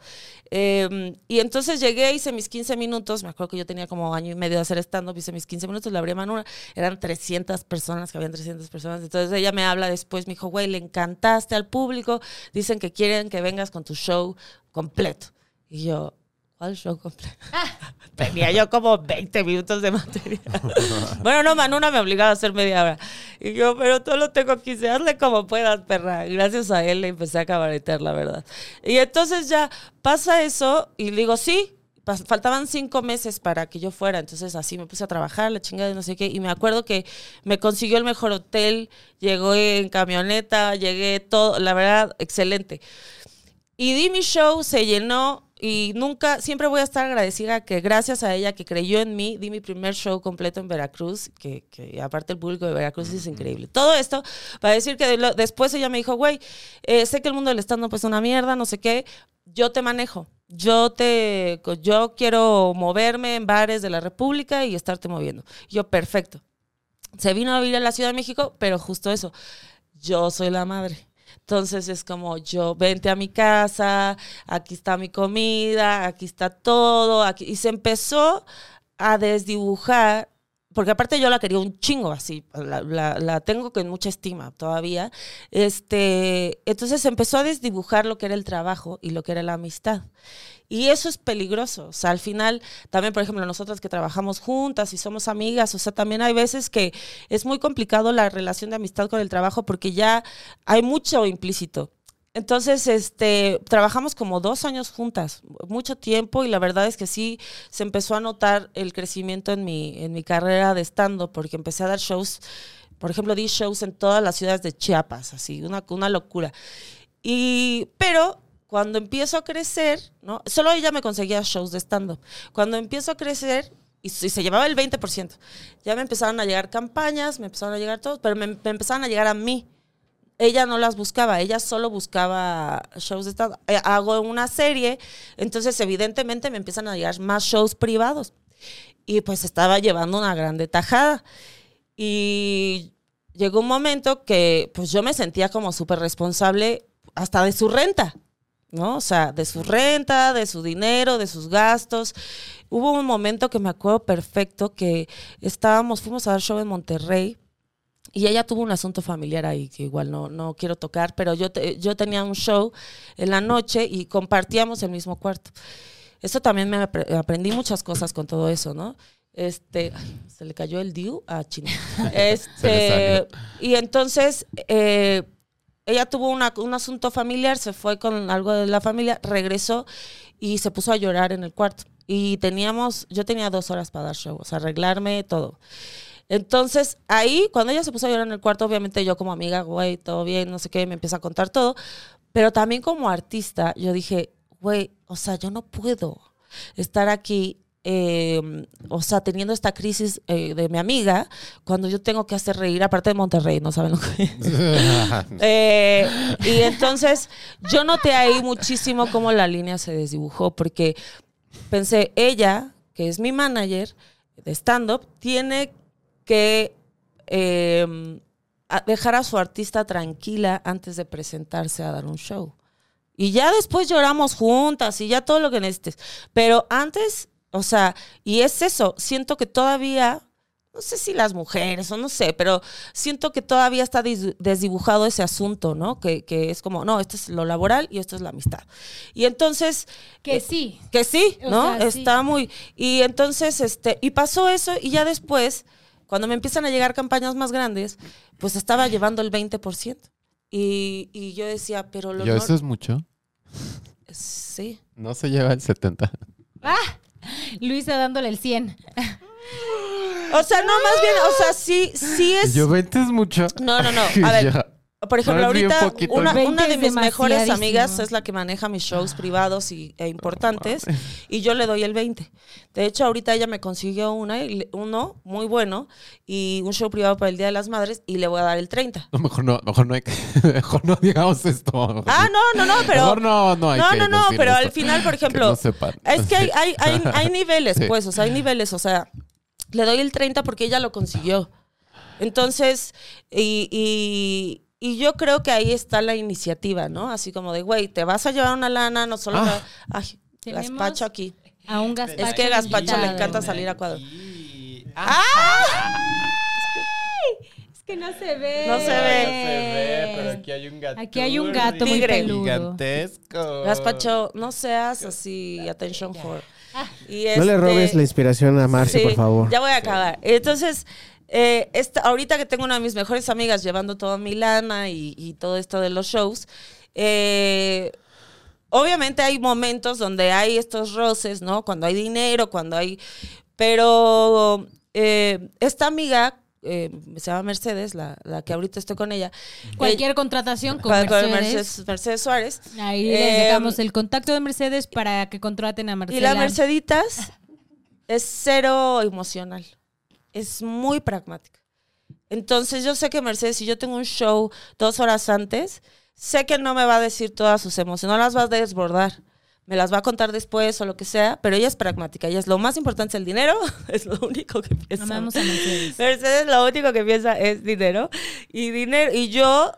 Eh, y entonces llegué, hice mis 15 minutos, me acuerdo que yo tenía como año y medio de hacer stand-up, hice mis 15 minutos, le abrí a eran 300 personas, que habían 300 personas. Entonces ella me habla después, me dijo, güey, le encantaste al público, dicen que quieren que vengas con tu show completo. Y yo, ¿cuál show completo? Tenía yo como 20 minutos de material. bueno, no, Manuna me obligaba a hacer media hora. Y yo, pero todo lo tengo 15, hazle como puedas, perra. Gracias a él le empecé a cabaretear, la verdad. Y entonces ya pasa eso y digo, sí. Faltaban cinco meses para que yo fuera, entonces así me puse a trabajar, la chingada de no sé qué, y me acuerdo que me consiguió el mejor hotel, llegó en camioneta, llegué todo, la verdad, excelente. Y di mi show, se llenó y nunca, siempre voy a estar agradecida que gracias a ella que creyó en mí, di mi primer show completo en Veracruz, que, que aparte el público de Veracruz es increíble. Todo esto para decir que de lo- después ella me dijo, güey, eh, sé que el mundo del stand-up es una mierda, no sé qué, yo te manejo. Yo te, yo quiero moverme en bares de la República y estarte moviendo. Yo, perfecto. Se vino a vivir a la Ciudad de México, pero justo eso, yo soy la madre. Entonces es como yo, vente a mi casa, aquí está mi comida, aquí está todo, aquí. y se empezó a desdibujar, porque aparte yo la quería un chingo así, la, la- la tengo con mucha estima todavía, este, entonces empezó a desdibujar lo que era el trabajo y lo que era la amistad. Y eso es peligroso. O sea, al final, también, por ejemplo, nosotras que trabajamos juntas y somos amigas, o sea, también hay veces que es muy complicado la relación de amistad con el trabajo porque ya hay mucho implícito. Entonces, este, trabajamos como dos años juntas, mucho tiempo, y la verdad es que sí se empezó a notar el crecimiento en mi, en mi carrera de stand porque empecé a dar shows por ejemplo, di shows en todas las ciudades de Chiapas, así, una, una locura. Y, pero cuando empiezo a crecer, ¿no? Solo ella me conseguía shows de stand-up. Cuando empiezo a crecer, y, se llevaba el 20%, ya me empezaron a llegar campañas, me empezaron a llegar todos, pero me, me empezaron a llegar a mí. Ella no las buscaba, ella solo buscaba shows de stand eh, Hago una serie, entonces evidentemente me empiezan a llegar más shows privados. Y pues estaba llevando una grande tajada. Y llegó un momento que pues yo me sentía como súper responsable hasta de su renta, ¿no? O sea, de su renta, de su dinero, de sus gastos. Hubo un momento que me acuerdo perfecto que estábamos, fuimos a dar show en Monterrey y ella tuvo un asunto familiar ahí que igual no, no quiero tocar, pero yo, te- yo tenía un show en la noche y compartíamos el mismo cuarto. Eso también me apre- aprendí muchas cosas con todo eso, ¿no? Este, ay, se le cayó el diu a China. Este, y entonces eh, ella tuvo un asunto familiar, se fue con algo de la familia, regresó y se puso a llorar en el cuarto. Y teníamos, yo tenía dos horas para dar show, o sea, arreglarme todo. Entonces, ahí, cuando ella se puso a llorar en el cuarto, obviamente yo como amiga, güey, todo bien, no sé qué, me empieza a contar todo. Pero también como artista, yo dije, güey, o sea, yo no puedo estar aquí, eh, o sea, teniendo esta crisis eh, de mi amiga, cuando yo tengo que hacer reír, aparte de Monterrey, no saben lo que es. Eh, y entonces yo noté ahí muchísimo cómo la línea se desdibujó, porque pensé, ella, que es mi manager de stand-up, tiene que a- dejar a su artista tranquila antes de presentarse a dar un show. Y ya después lloramos juntas y ya todo lo que necesites. Pero antes, o sea, y es eso, siento que todavía, no sé si las mujeres o no sé, pero siento que todavía está desdibujado ese asunto, ¿no? Que, que es como, no, esto es lo laboral y esto es la amistad. Y entonces... Que eh, sí. que sí, O ¿no? sea, sí. Está muy. Y entonces, este, y pasó eso, y ya después, cuando me empiezan a llegar campañas más grandes, pues estaba llevando el 20%. Y, y yo decía, pero lo ¿Yo eso es mucho? Sí. No se lleva el 70. Luisa dándole el 100. O sea, no, más bien, o sea, sí, sí es. Yo 20 es mucho. No, no, no. A ver, Ya. Por ejemplo, No, ahorita una, 20 una de mis mejores amigas es la que maneja mis shows privados y, e importantes y yo le doy el 20. De hecho, ahorita ella me consiguió una, uno muy bueno y un show privado para el Día de las Madres y le voy a dar el 30. No, mejor no, mejor no hay que, mejor no digamos esto. Ah, no, no, no, pero... Mejor no, no hay no, que no, no, decir pero esto. al final, por Que ejemplo, no sepan. es que hay, hay, hay, hay niveles, Sí. pues, o sea, hay niveles, o sea, le doy el 30 porque ella lo consiguió. Entonces, y, y, y yo creo que ahí está la iniciativa, ¿no? Así como de, güey, te vas a llevar una lana, no solo... Ah. Ay, gazpacho aquí. A un gazpacho. Es que a Gazpacho le encanta salir a cuadro. Es que no se ve. No se ve. aquí hay un gato. Aquí hay un gato muy peludo. Gigantesco. Gazpacho, no seas así, attention for. Y No le este- robes la inspiración a Marce, Sí, por favor. Ya voy a acabar. Entonces, eh, esta- ahorita que tengo una de mis mejores amigas llevando toda mi lana y, y todo esto de los shows, eh, obviamente hay momentos donde hay estos roces, ¿no? Cuando hay dinero, cuando hay... Pero eh, esta amiga, eh, se llama Mercedes, la, la que ahorita estoy con ella. Cualquier contratación con eh, con Mercedes. Mercedes, Mercedes Suárez. Ahí les Eh, dejamos el contacto de Mercedes para que contraten a Marcela. Y la Merceditas es cero emocional. Es muy pragmática. Entonces yo sé que Mercedes, si yo tengo un show dos horas antes, sé que no me va a decir todas sus emociones, no las va a desbordar. Me las va a contar después o lo que sea, pero ella es pragmática. Ella es lo más importante es el dinero, es lo único que piensa. Amamos a Mercedes. Mercedes lo único que piensa es dinero. Y dinero. Y yo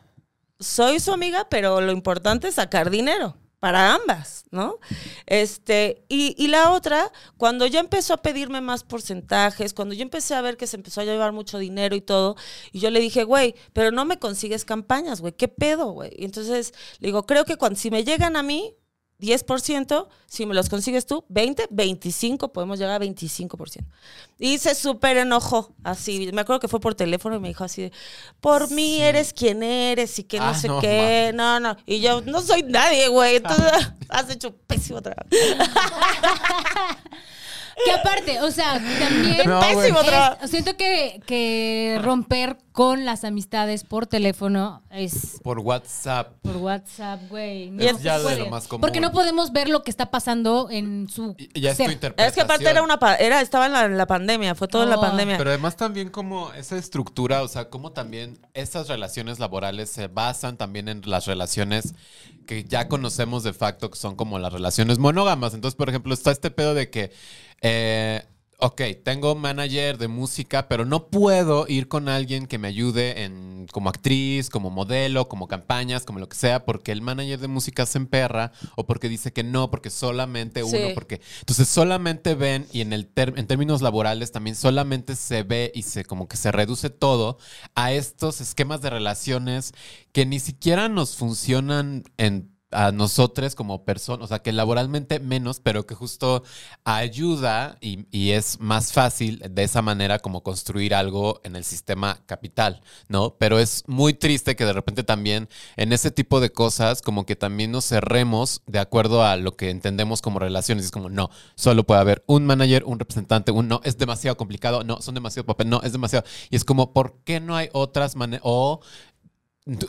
soy su amiga, pero lo importante es sacar dinero para ambas, ¿no? Este, y, y la otra, cuando ya empezó a pedirme más porcentajes, cuando yo empecé a ver que se empezó a llevar mucho dinero y todo, y yo le dije, güey, pero no me consigues campañas, güey, ¿qué pedo, güey? Y entonces le digo, creo que cuando, si me llegan a mí, 10%, si me los consigues tú, 20, 25, podemos llegar a 25%. Y se súper enojó, así, me acuerdo que fue por teléfono y me dijo así, de, por mí eres quien eres y que no Ah, sé no qué, no, no. Y yo, no soy nadie, güey, entonces has hecho pésimo trabajo. Que aparte, o sea, también No. Pésimo es- siento que, que romper con las amistades por teléfono es Por WhatsApp. por WhatsApp, güey. No es ya de lo más común. Porque no podemos ver lo que está pasando en su Y ya es tu ser. interpretación. Es que aparte era una era estaba en la, en la pandemia, fue todo en la Oh. pandemia. Pero además también como esa estructura, o sea, como también esas relaciones laborales se basan también en las relaciones que ya conocemos de facto, que son como las relaciones monógamas. Entonces, por ejemplo, está este pedo de que, eh, ok, tengo manager de música, pero no puedo ir con alguien que me ayude en como actriz, como modelo, como campañas, como lo que sea, porque el manager de música se emperra o porque dice que no, porque solamente Sí. uno, porque entonces solamente ven y en el ter- en términos laborales también solamente se ve y se como que se reduce todo a estos esquemas de relaciones que ni siquiera nos funcionan en a nosotros como personas, o sea, que laboralmente menos, pero que justo ayuda y, y es más fácil de esa manera como construir algo en el sistema capital, ¿no? Pero es muy triste que de repente también en ese tipo de cosas como que también nos cerremos de acuerdo a lo que entendemos como relaciones. Es como, no, solo puede haber un manager, un representante, un no, es demasiado complicado, no, son demasiado papel, no, es demasiado. Y es como, ¿por qué no hay otras maneras? O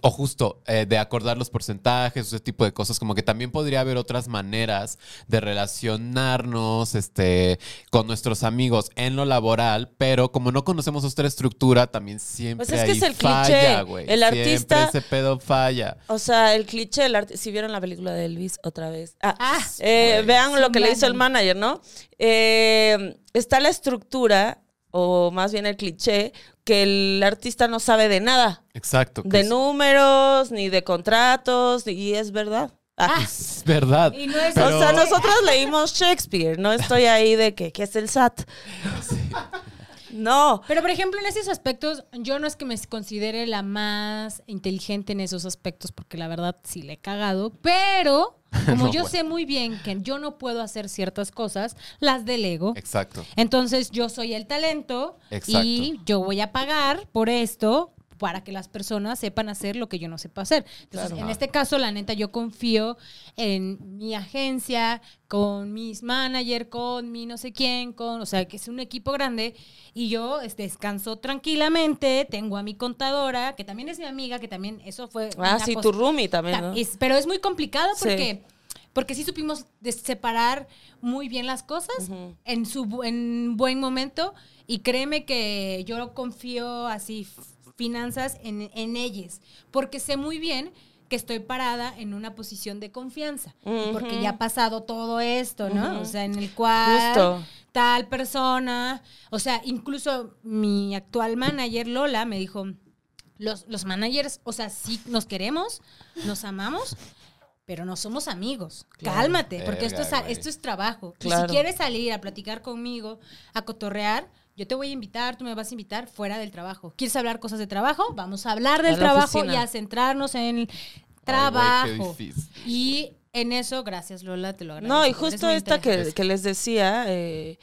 o justo eh, de acordar los porcentajes, ese tipo de cosas, como que también podría haber otras maneras de relacionarnos este, con nuestros amigos en lo laboral, pero como no conocemos otra estructura, también siempre Pues es que ahí es el falla, cliché. güey. El Siempre artista- ese pedo falla. O sea, el cliché del arte. Si vieron la película de Elvis otra vez. Ah, Ah, eh, vean lo que le hizo el manager, ¿no? Eh, está la estructura, o más bien el cliché, que el artista no sabe de nada. Exacto. De es, números, ni de contratos, y es verdad. Ah. es verdad. Y no es Pero- O sea, nosotros leímos Shakespeare, no estoy ahí de que, ¿qué es el SAT? No. Pero, por ejemplo, en esos aspectos, yo no es que me considere la más inteligente en esos aspectos, porque la verdad sí le he cagado, pero como No, yo bueno. sé muy bien que yo no puedo hacer ciertas cosas, las delego. Exacto. Entonces, yo soy el talento y yo voy a pagar por esto para que las personas sepan hacer lo que yo no sepa hacer. Entonces, Claro. en este caso, la neta, yo confío en mi agencia, con mis manager, con mi no sé quién, con, o sea, que es un equipo grande y yo este, descanso tranquilamente, tengo a mi contadora, que también es mi amiga, que también eso fue... Ah, sí, tu roomie también, Ta- ¿no? es- pero es muy complicado Sí. porque, porque sí supimos separar muy bien las cosas en su bu- en buen momento y créeme que yo confío así finanzas en, en ellas porque sé muy bien que estoy parada en una posición de confianza porque ya ha pasado todo esto, ¿no? O sea, en el cual Justo. tal persona, o sea, incluso mi actual manager Lola me dijo, los, los managers, o sea, sí nos queremos, nos amamos, pero no somos amigos. Cálmate, porque esto es, güey. esto es trabajo. Y si quieres salir a platicar conmigo, a cotorrear, yo te voy a invitar, tú me vas a invitar fuera del trabajo. ¿Quieres hablar cosas de trabajo? Vamos a hablar del trabajo y a centrarnos en el Ay, trabajo. y en eso, gracias Lola, te lo agradezco. No, y justo esta que, que les decía, eh,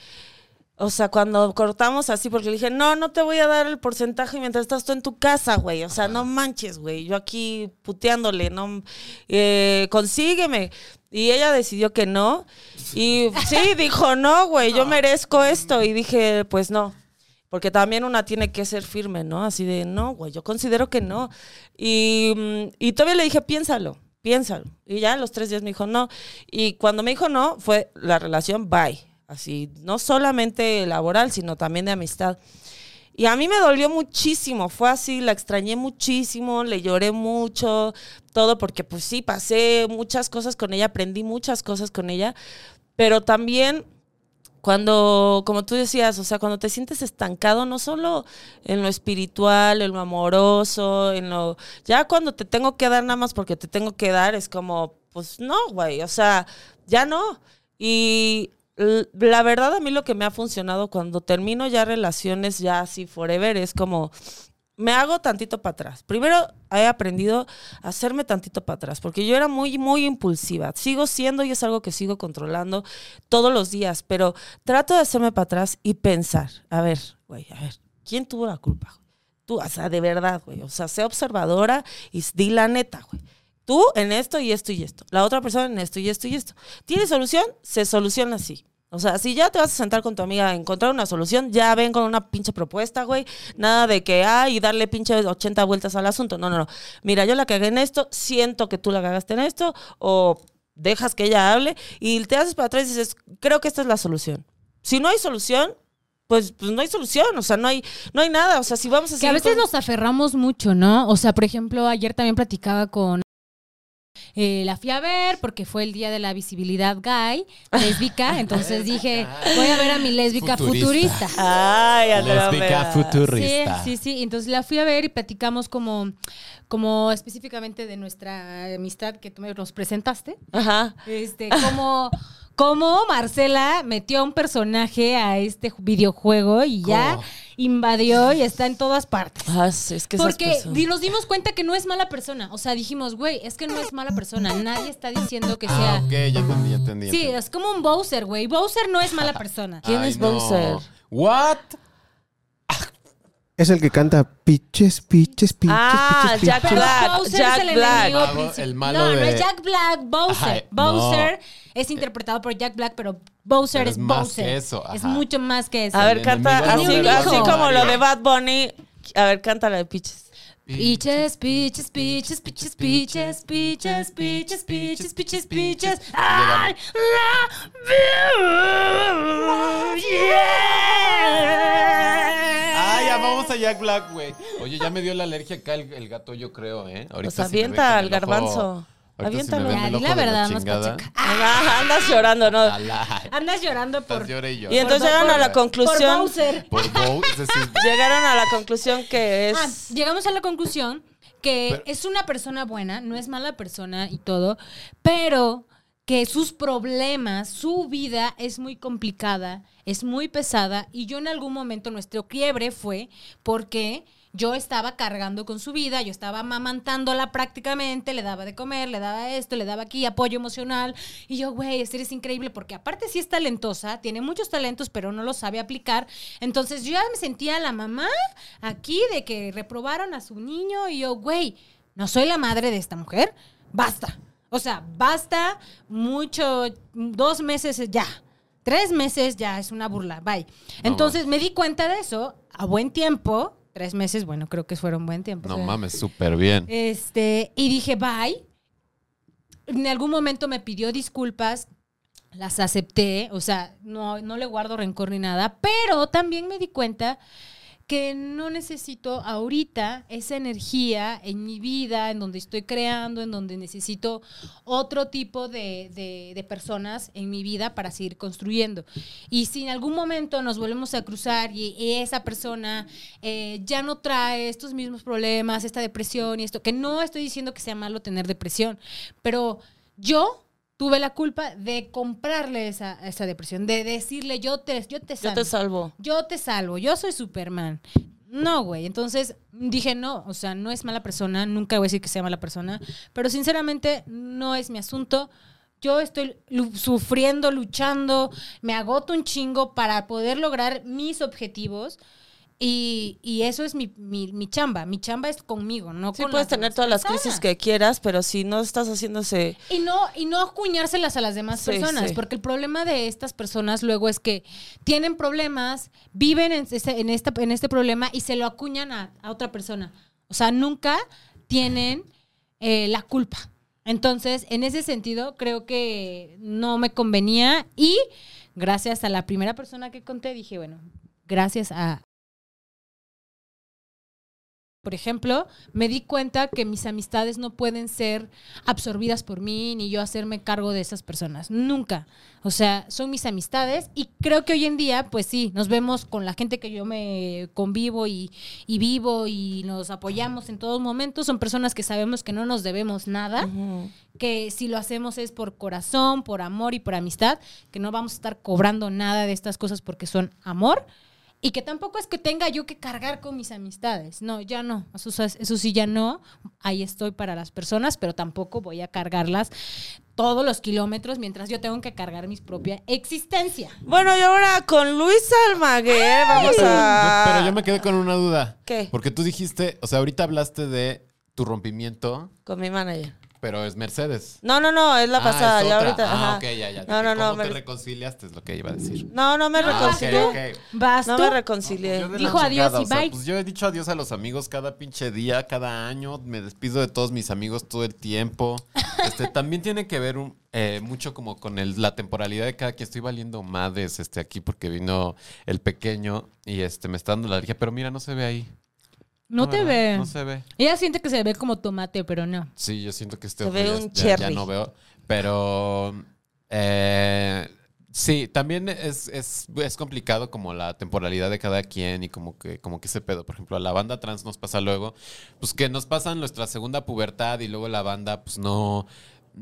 o sea, cuando cortamos así, porque le dije, no, no te voy a dar el porcentaje mientras estás tú en tu casa, güey. O sea, no manches, güey. Yo aquí puteándole, no, eh, consígueme. Y ella decidió que no. Y sí, dijo, no, güey, yo merezco esto. Y dije, pues no. Porque también una tiene que ser firme, ¿no? Así de, no, güey, yo considero que no. Y, mm, y todavía le dije, piénsalo, piénsalo. Y ya a los tres días me dijo, no. Y cuando me dijo no, fue la relación bye. Así, no solamente laboral, sino también de amistad. Y a mí me dolió muchísimo, fue así, la extrañé muchísimo, le lloré mucho, todo porque pues sí, pasé muchas cosas con ella, aprendí muchas cosas con ella, pero también cuando, como tú decías, o sea, cuando te sientes estancado, no solo en lo espiritual, en lo amoroso, en lo... Ya cuando te tengo que dar nada más porque te tengo que dar, es como, pues no, güey, o sea, ya no. Y la verdad a mí lo que me ha funcionado cuando termino ya relaciones ya así forever es como me hago tantito para atrás. Primero he aprendido a hacerme tantito para atrás, porque yo era muy, muy impulsiva. Sigo siendo y es algo que sigo controlando todos los días, pero trato de hacerme para atrás y pensar, a ver, güey, a ver, ¿quién tuvo la culpa? Tú, o sea, de verdad, güey, o sea, sé observadora y di la neta, güey. Tú en esto y esto y esto. La otra persona en esto y esto y esto. ¿Tiene solución? Se soluciona así. O sea, si ya te vas a sentar con tu amiga a encontrar una solución, ya ven con una pinche propuesta, güey. Nada de que, ay, darle pinche 80 vueltas al asunto. No, no, no. Mira, yo la cagué en esto, siento que tú la cagaste en esto, o dejas que ella hable y te haces para atrás y dices, creo que esta es la solución. Si no hay solución, pues, pues no hay solución, o sea, no hay, no hay nada. O sea, si vamos a Que a veces con- nos aferramos mucho, ¿no? O sea, por ejemplo, ayer también platicaba con... eh, la fui a ver porque fue el día de la visibilidad gay, lésbica, entonces dije, voy a ver a mi lésbica Futurista. futurista. Ay, Lésbica futurista. Sí, sí, sí. Entonces la fui a ver y platicamos como, como específicamente de nuestra amistad que tú me nos presentaste. Ajá. Este, como, como Marcela metió a un personaje a este videojuego y ya ¿Cómo? invadió y está en todas partes. Ah, sí, es que Porque personas- nos dimos cuenta que no es mala persona. O sea, dijimos, güey, es que no es mala persona. Nadie está diciendo que sea. Ah, ok, ya entendí, ya entendí. Sí, entendí. es como un Bowser, güey. Bowser no es mala persona. ¿Quién Ay, es Bowser? ¿What? Es el que canta piches, piches, piches, Ah, piches, Jack piches. Black, Bowser Jack es el Black. enemigo Mago, principal. el malo no, no es Jack Black, Bowser. Ajá, Bowser no. es interpretado por Jack Black, pero Bowser Pero es es más Bowser. que eso, Es ajá. mucho más que eso. A ver, El canta así, así como lo de Bad Bunny. A ver, cántala de Peaches. Peaches, peaches, peaches, peaches, peaches, peaches, peaches, peaches, peaches, peaches. I love a Jack Black, güey. Oye, ya me dio la alergia acá el, el gato, yo creo, ¿eh? Ahorita Pues si avienta al garbanzo. si Aviéntalo. di ojo la verdad, más pacheca. Ah, andas llorando, ¿no? Andas llorando por, y yo. Y entonces Por- llegaron a la por conclusión. Bowser. Por Bow, es decir, Llegaron a la conclusión que es. Ah, llegamos a la conclusión que Pero- es una persona buena, no es mala persona y todo, pero que sus problemas, su vida es muy complicada, es muy pesada y yo en algún momento nuestro quiebre fue porque yo estaba cargando con su vida, yo estaba amamantándola prácticamente, le daba de comer, le daba esto, le daba aquí apoyo emocional y yo, güey, este es increíble porque aparte sí es talentosa, tiene muchos talentos pero no los sabe aplicar, entonces yo ya me sentía la mamá aquí de que reprobaron a su niño y yo, güey, no soy la madre de esta mujer, basta. O sea, basta mucho, dos meses ya, tres meses ya es una burla, bye. Entonces me di cuenta de eso a buen tiempo, tres meses, bueno, creo que fueron buen tiempo. no o sea, mames, súper bien. Este, y dije, bye. En algún momento me pidió disculpas, las acepté, o sea, no, no le guardo rencor ni nada, pero también me di cuenta que no necesito ahorita esa energía en mi vida, en donde estoy creando, en donde necesito otro tipo de, de- personas en mi vida para seguir construyendo. Y si en algún momento nos volvemos a cruzar y, y esa persona eh, ya no trae estos mismos problemas, esta depresión y esto, que no estoy diciendo que sea malo tener depresión, pero yo tuve la culpa de comprarle esa, esa depresión, de decirle yo te, yo te Yo sano. te salvo. Yo te salvo, yo soy Superman. No, güey. Entonces dije, no, o sea, no es mala persona, nunca voy a decir que sea mala persona, pero sinceramente no es mi asunto. Yo estoy sufriendo, luchando, me agoto un chingo para poder lograr mis objetivos. Y, y eso es mi, mi, mi chamba. Mi chamba es conmigo, no Sí, con puedes las tener todas las crisis que quieras, pero si no estás haciéndose. Y no, y no acuñárselas a las demás Sí, personas, sí. porque el problema de estas personas luego es que tienen problemas, viven en, ese- en, esta, en este problema y se lo acuñan a, a otra persona. O sea, nunca tienen eh, la culpa. Entonces, en ese sentido, creo que no me convenía y gracias a la primera persona que conté, dije, bueno, gracias a... Por ejemplo, me di cuenta que mis amistades no pueden ser absorbidas por mí ni yo hacerme cargo de esas personas. Nunca. O sea, son mis amistades y creo que hoy en día, pues sí, nos vemos con la gente que yo me convivo y, y vivo y nos apoyamos en todos momentos. Son personas que sabemos que no nos debemos nada que si lo hacemos es por corazón, por amor y por amistad, que no vamos a estar cobrando nada de estas cosas porque son amor y que tampoco es que tenga yo que cargar con mis amistades. No, ya no. Eso, eso sí, ya no. Ahí estoy para las personas, pero tampoco voy a cargarlas todos los kilómetros mientras yo tengo que cargar mi propia existencia. Bueno, y ahora con Luis Almaguer vamos a. yo- pero yo me quedé con una duda. ¿Qué? Porque tú dijiste, o sea, ahorita hablaste de tu rompimiento Con mi manager. Pero es Mercedes. No, no, no, es la Ah, pasada, es ya ahorita. Ah, ajá. ok, ya, ya. No, no, no, ¿Cómo te reconciliaste? Es lo que iba a decir. No, no me No, reconcilié. ok, ok. Vas No tú. me reconcilié. Dijo adiós y o sea, bye. pues yo he dicho adiós a los amigos cada pinche día, cada año. Me despido de todos mis amigos todo el tiempo. Este, también tiene que ver un- eh, mucho como con el- la temporalidad de cada quien. Estoy valiendo madres este, aquí porque vino el pequeño y este, me está dando la alergia. Pero mira, no se ve ahí. No te ve. No se ve. Ella siente que se ve como tomate, pero no. Sí, yo siento que este Se ojo ve ya, un ya- ya cherry. no veo. Pero eh, sí, también es, es, es complicado como la temporalidad de cada quien y como que, como que ese pedo. Por ejemplo, a la banda trans nos pasa luego, pues que nos pasan nuestra segunda pubertad y luego la banda pues no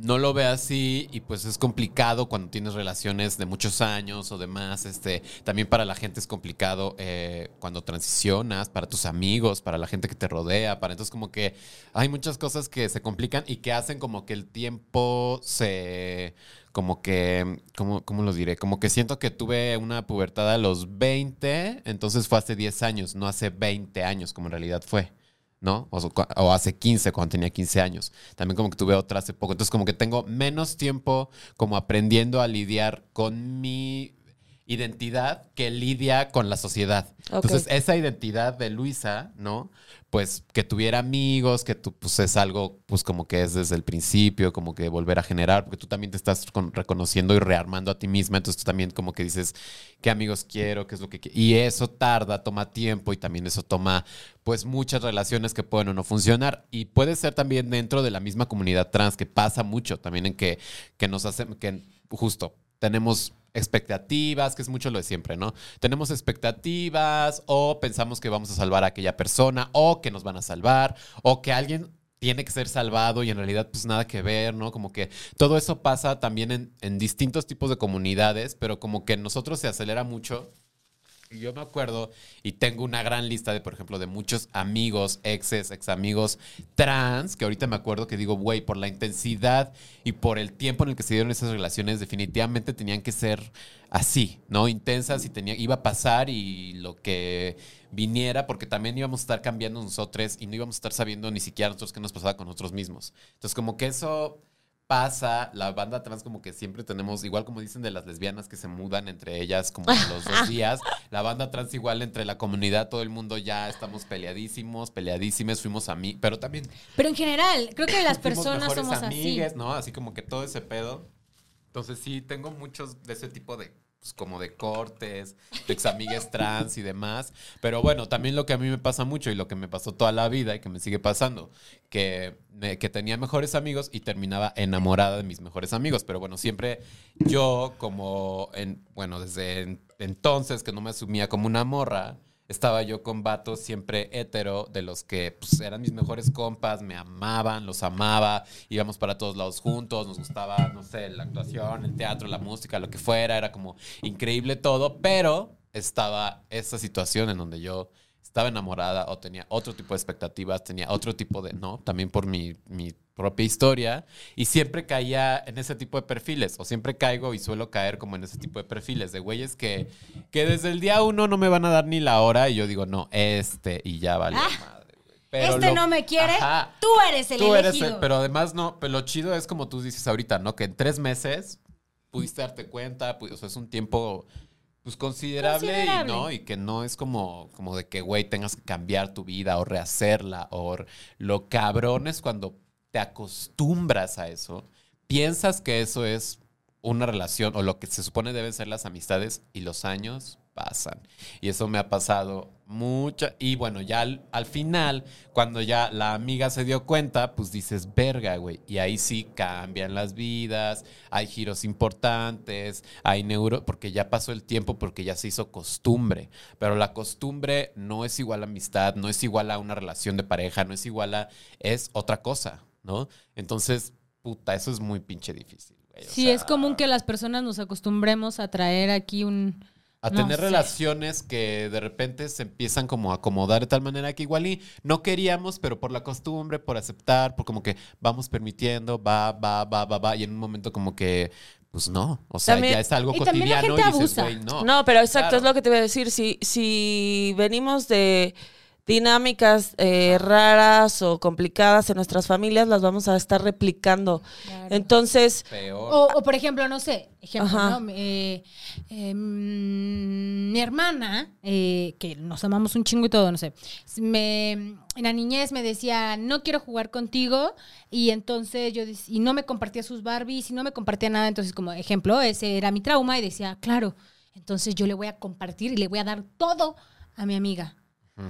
no lo ve así y pues es complicado cuando tienes relaciones de muchos años o demás. Este, también para la gente es complicado eh, cuando transicionas, para tus amigos, para la gente que te rodea, para entonces como que hay muchas cosas que se complican y que hacen como que el tiempo se como que, ¿cómo, ¿cómo lo diré? Como que siento que tuve una pubertad a los 20, entonces fue hace 10 años, no hace 20 años como en realidad fue. ¿No? O, o hace 15, cuando tenía 15 años. También como que tuve otra hace poco. Entonces como que tengo menos tiempo como aprendiendo a lidiar con mi identidad que lidia con la sociedad. Entonces esa identidad de Luisa, ¿no? Pues que tuviera amigos, que tú, pues es algo pues como que es desde el principio, como que volver a generar, porque tú también te estás con- reconociendo y rearmando a ti misma, entonces tú también como que dices, ¿qué amigos quiero? ¿Qué es lo que quiero? Y eso tarda, toma tiempo y también eso toma pues muchas relaciones que pueden o no funcionar. Y puede ser también dentro de la misma comunidad trans, que pasa mucho también en que, que nos hacen, que justo tenemos expectativas, que es mucho lo de siempre, ¿no? Tenemos expectativas o pensamos que vamos a salvar a aquella persona o que nos van a salvar o que alguien tiene que ser salvado y en realidad pues nada que ver, ¿no? Como que todo eso pasa también en, en distintos tipos de comunidades, pero como que en nosotros se acelera mucho yo me acuerdo y tengo una gran lista de, por ejemplo, de muchos amigos, exes, ex amigos trans, que ahorita me acuerdo que digo, güey, por la intensidad y por el tiempo en el que se dieron esas relaciones, definitivamente tenían que ser así, ¿no? Intensas y tenía, iba a pasar y lo que viniera, porque también íbamos a estar cambiando nosotros y no íbamos a estar sabiendo ni siquiera nosotros qué nos pasaba con nosotros mismos. Entonces, como que eso pasa, la banda trans como que siempre tenemos, igual como dicen de las lesbianas que se mudan entre ellas como los dos días, la banda trans igual entre la comunidad, todo el mundo ya estamos peleadísimos, peleadísimas, fuimos a mí, pero también Pero en general, creo que las personas somos así. amigues, ¿no? Así como que todo ese pedo. Entonces sí, tengo muchos de ese tipo de, pues, como de cortes, de examigues trans y demás. Pero bueno, también lo que a mí me pasa mucho y lo que me pasó toda la vida y que me sigue pasando, que, me- que tenía mejores amigos y terminaba enamorada de mis mejores amigos. Pero bueno, siempre yo como, en, bueno, desde en- entonces que no me asumía como una morra, estaba yo con vatos siempre hetero, de los que pues, eran mis mejores compas, me amaban, los amaba, íbamos para todos lados juntos, nos gustaba, no sé, la actuación, el teatro, la música, lo que fuera, era como increíble todo, pero estaba esa situación en donde yo estaba enamorada o tenía otro tipo de expectativas, tenía otro tipo de, no, también por mi, mi propia historia y siempre caía en ese tipo de perfiles o siempre caigo y suelo caer como en ese tipo de perfiles de güeyes que, que desde el día uno no me van a dar ni la hora y yo digo, no, este y ya vale. madre, güey. Pero este lo- no me quiere, Ajá. tú eres el Tú eres elegido. el- pero además no, pero lo chido es como tú dices ahorita, ¿no? Que en tres meses pudiste darte cuenta, pu- o sea, es un tiempo pues considerable, Considerable. y no y que no es como como de que güey tengas que cambiar tu vida o rehacerla o lo cabrón es cuando te acostumbras a eso, piensas que eso es una relación o lo que se supone deben ser las amistades y los años pasan. Y eso me ha pasado mucho. Y bueno, ya al, al final, cuando ya la amiga se dio cuenta, pues dices, verga, güey. Y ahí sí cambian las vidas, hay giros importantes, hay neuro, porque ya pasó el tiempo, porque ya se hizo costumbre. Pero la costumbre no es igual a amistad, no es igual a una relación de pareja, no es igual a, es otra cosa, ¿no? Entonces, puta, eso es muy pinche difícil. güey. O Sí, sea, es común que las personas nos acostumbremos a traer aquí un... a No tener sé. relaciones que de repente se empiezan como a acomodar de tal manera que igual y no queríamos, pero por la costumbre, por aceptar, por como que vamos permitiendo, va, va, va, va, va, y en un momento como que, pues no, o sea, También- ya es algo y también la cotidiano gente y dices, abusa. güey, no. No, pero exacto, Claro. es lo que te iba a decir. Si, si venimos de, dinámicas eh, raras o complicadas en nuestras familias las vamos a estar replicando. Claro. Entonces, Peor. O, o, por ejemplo, no sé, ejemplo. ¿no? Eh, eh, mm, mi hermana, eh, que nos amamos un chingo y todo, no sé, me, en la niñez me decía, no quiero jugar contigo, y entonces yo, y no me compartía sus Barbies, y no me compartía nada, entonces como ejemplo, ese era mi trauma, y decía, claro, entonces yo le voy a compartir y le voy a dar todo a mi amiga.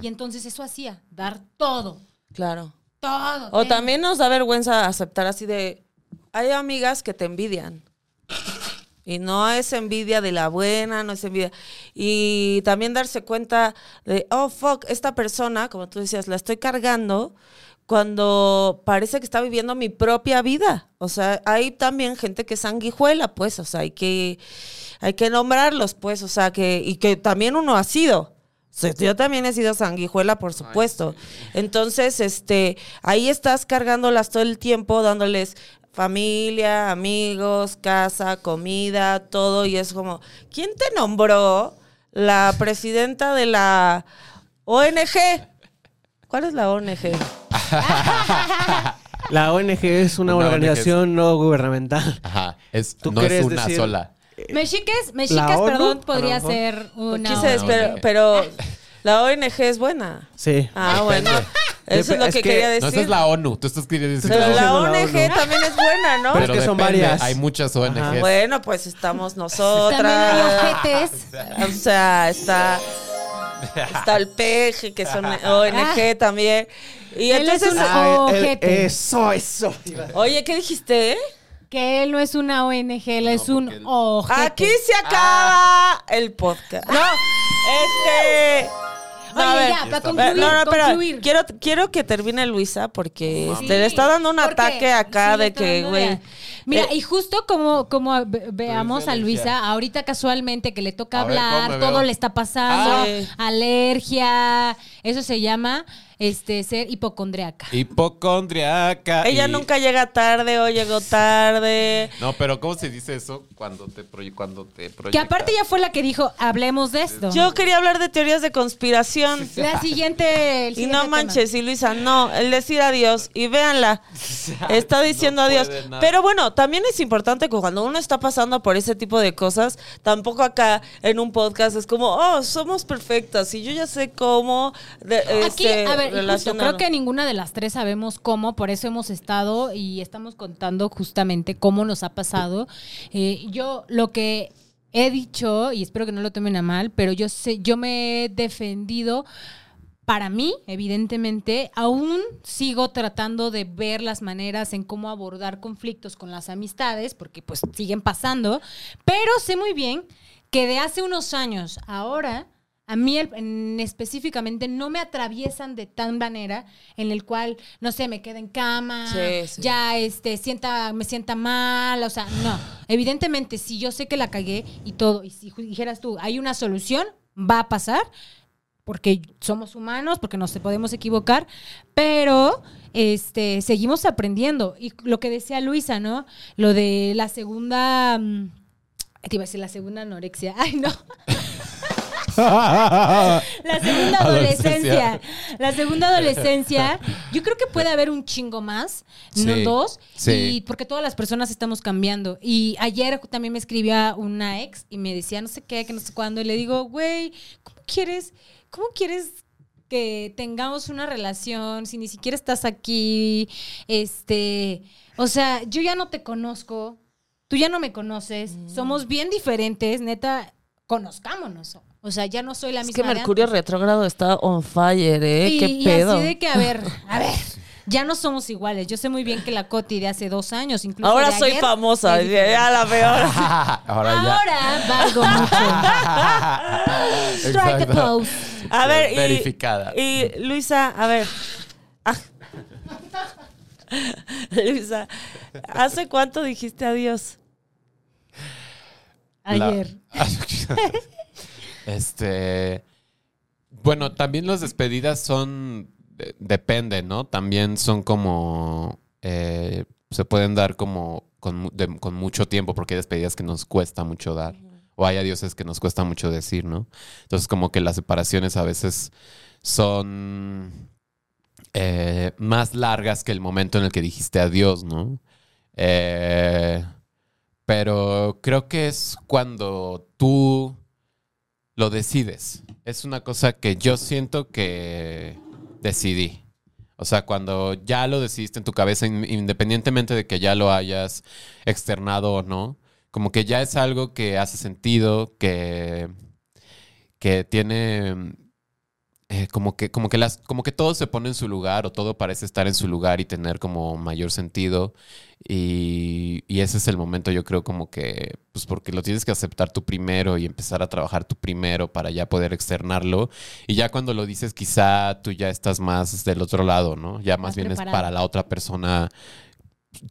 Y entonces eso hacía, dar todo, claro. todo. O ten. también nos da vergüenza aceptar así de, hay amigas que te envidian. Y no es envidia de la buena, no es envidia. Y también darse cuenta de, oh, fuck, esta persona, como tú decías, la estoy cargando cuando parece que está viviendo mi propia vida. O sea, hay también gente que es sanguijuela, pues, o sea, hay que, hay que nombrarlos, pues, o sea, que, y que también uno ha sido. Yo también he sido sanguijuela, por supuesto. Entonces, este, ahí estás cargándolas todo el tiempo, dándoles familia, amigos, casa, comida, todo, y es como, ¿quién te nombró la presidenta de la ONG? ¿Cuál es la ONG? La ONG es una, Una ONG organización no gubernamental. Ajá. Es, ¿Tú no es una decir- sola. Mexiques, mexicas, ONU, perdón, podría ser una... Quise no, pero, ONG. pero la ONG es buena. Sí. Ah, bueno. Eso es lo Es que, que- quería No, decir. esa es la ONU. Tú estás queriendo decir pero la ONG también es buena, ¿no? Pero es que son varias. Hay muchas ONGs. Ajá, bueno, pues estamos También hay nosotras. ojetes. O sea, está, está el PEG, que son ONG también. Y Ah. Él es un- Ah, el- eso, eso. oye, ¿qué dijiste? Que él no es una ONG, él es un él- ojete. Aquí se acaba el podcast. No, este. no, a Oye, ver. ya, para concluir, no, no, espera. concluir. Quiero, quiero que termine Luisa porque Sí, este, le está dando un ataque acá sí, de que, güey. Mira, eh, y justo como, como ve- veamos a. Luisa, ahorita casualmente que le toca A ver, ¿cómo hablar, todo veo? le está pasando, Ah, alergia, eso se llama este ser hipocondriaca. Hipocondriaca. ella y- nunca llega tarde o llegó tarde. No, pero ¿cómo se dice eso cuando te, proye- cuando te proyectas? Que aparte ya fue la que dijo, hablemos de esto. Yo quería hablar de teorías de conspiración. La siguiente. el Y siguiente no tema. manches, y Luisa, no, el decir adiós, y véanla, está diciendo no adiós. nada. Pero bueno, también es importante que cuando uno está pasando por ese tipo de cosas, tampoco acá en un podcast es como, oh, somos perfectas, y yo ya sé cómo de- Aquí, este, a ver, justo, creo que ninguna de las tres sabemos cómo, por eso hemos estado y estamos contando justamente cómo nos ha pasado. Eh, yo lo que he dicho, y espero que no lo tomen a mal, pero yo sé, yo me he defendido. Para mí, evidentemente, aún sigo tratando de ver las maneras en cómo abordar conflictos con las amistades, porque pues siguen pasando, pero sé muy bien que de hace unos años, ahora, a mí el- en- específicamente no me atraviesan de tan manera en el cual, no sé, me queda en cama, Sí, sí. ya este, sienta, me sienta mal, o sea, no. Evidentemente, si yo sé que la cagué y todo, y si dijeras tú, hay una solución, va a pasar, porque somos humanos, porque nos podemos equivocar, pero este, seguimos aprendiendo. Y lo que decía Luisa, ¿no? Lo de la segunda... mm, Te iba a decir la segunda anorexia. Ay, no. La segunda adolescencia. Adolescencia. La segunda adolescencia. Yo creo que puede haber un chingo más, no Sí, dos. sí. Y porque todas las personas estamos cambiando. Y ayer también me escribía una ex y me decía no sé qué, que no sé cuándo. Y le digo, güey, ¿cómo quieres, cómo quieres que tengamos una relación si ni siquiera estás aquí? Este, o sea, yo ya no te conozco. Tú ya no me conoces. Mm. Somos bien diferentes, neta. Conozcámonos. O sea, ya no soy la Es misma. que de Mercurio retrógrado está on fire, ¿eh? Y, ¿Qué y pedo? así de que, a ver, a ver, ya no somos iguales. Yo sé muy bien que la Coti de hace dos años, incluso. Ahora de soy ayer, famosa, es ya la peor. Ahora ya. Ahora valgo mucho. Strike Exacto. pose. A ver, y, Verificada. y Luisa, a ver. Ah. Luisa, ¿hace cuánto dijiste adiós? La- Ayer. Este. Bueno, también las despedidas son. de- depende, ¿no? También son como. eh, se pueden dar como con, mu- de- con mucho tiempo, porque hay despedidas que nos cuesta mucho dar. O hay adioses que nos cuesta mucho decir, ¿no? Entonces, como que las separaciones a veces son eh, más largas que el momento en el que dijiste adiós, ¿no? Eh, pero creo que es cuando tú lo decides. Es una cosa que yo siento que decidí. O sea, cuando ya lo decidiste en tu cabeza, in- independientemente de que ya lo hayas externado o no, como que ya es algo que hace sentido, que, que tiene eh, como que, como que las, como que todo se pone en su lugar o todo parece estar en su lugar y tener como mayor sentido. Y, y ese es el momento, yo creo, como que, pues porque lo tienes que aceptar tú primero y empezar a trabajar tú primero para ya poder externarlo. Y ya cuando lo dices, quizá tú ya estás más del otro lado, ¿no? Ya más Más bien preparado. es para la otra persona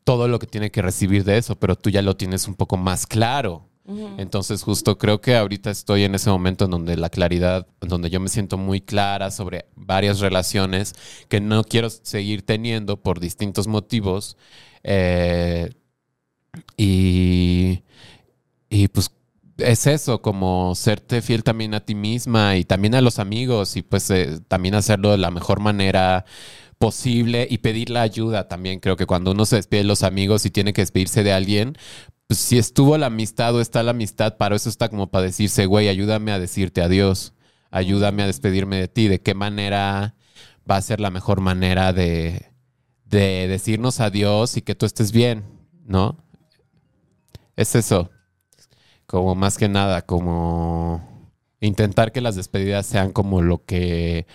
todo lo que tiene que recibir de eso, pero tú ya lo tienes un poco más claro. Entonces justo creo que ahorita estoy en ese momento en donde la claridad, en donde yo me siento muy clara sobre varias relaciones que no quiero seguir teniendo por distintos motivos. Eh, y, y pues es eso, como serte fiel también a ti misma y también a los amigos y pues eh, también hacerlo de la mejor manera posible y pedir la ayuda también. Creo que cuando uno se despide de los amigos y tiene que despedirse de alguien, pues si estuvo la amistad o está la amistad, para eso está como para decirse, güey, ayúdame a decirte adiós, ayúdame a despedirme de ti, de qué manera va a ser la mejor manera de, de decirnos adiós y que tú estés bien, ¿no? Es eso, como más que nada, como intentar que las despedidas sean como lo que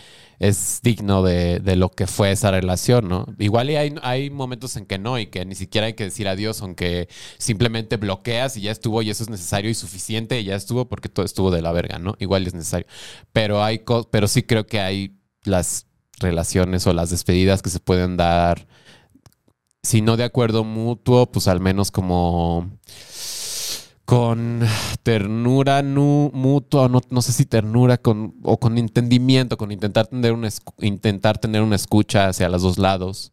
es digno de, de lo que fue esa relación, ¿no? Igual y hay, hay momentos en que no y que ni siquiera hay que decir adiós, aunque simplemente bloqueas y ya estuvo y eso es necesario y suficiente y ya estuvo porque todo estuvo de la verga, ¿no? Igual es necesario. Pero hay co- pero sí creo que hay las relaciones o las despedidas que se pueden dar, si no de acuerdo mutuo, pues al menos como con ternura nu- mutua, no, no sé si ternura con, o con entendimiento, con intentar tener, una, intentar tener una escucha hacia los dos lados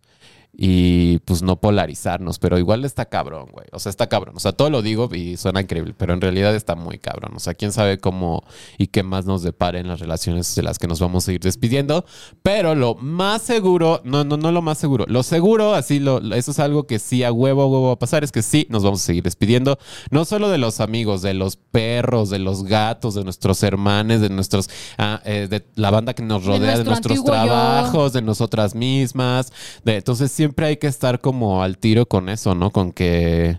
y pues no polarizarnos, pero igual está cabrón, güey. O sea, está cabrón. O sea, todo lo digo y suena increíble, pero en realidad está muy cabrón. O sea, quién sabe cómo y qué más nos depara en las relaciones de las que nos vamos a ir despidiendo. Pero lo más seguro, no, no, no lo más seguro, lo seguro, así, lo, eso es algo que sí a huevo, a huevo va a pasar, es que sí nos vamos a seguir despidiendo. No solo de los amigos, de los perros, de los gatos, de nuestros hermanos, de nuestros, ah, eh, de la banda que nos De rodea, de, nuestro nuestros antiguo yo. trabajos de nosotras mismas. De, entonces siempre hay que estar como al tiro con eso, ¿no? Con que...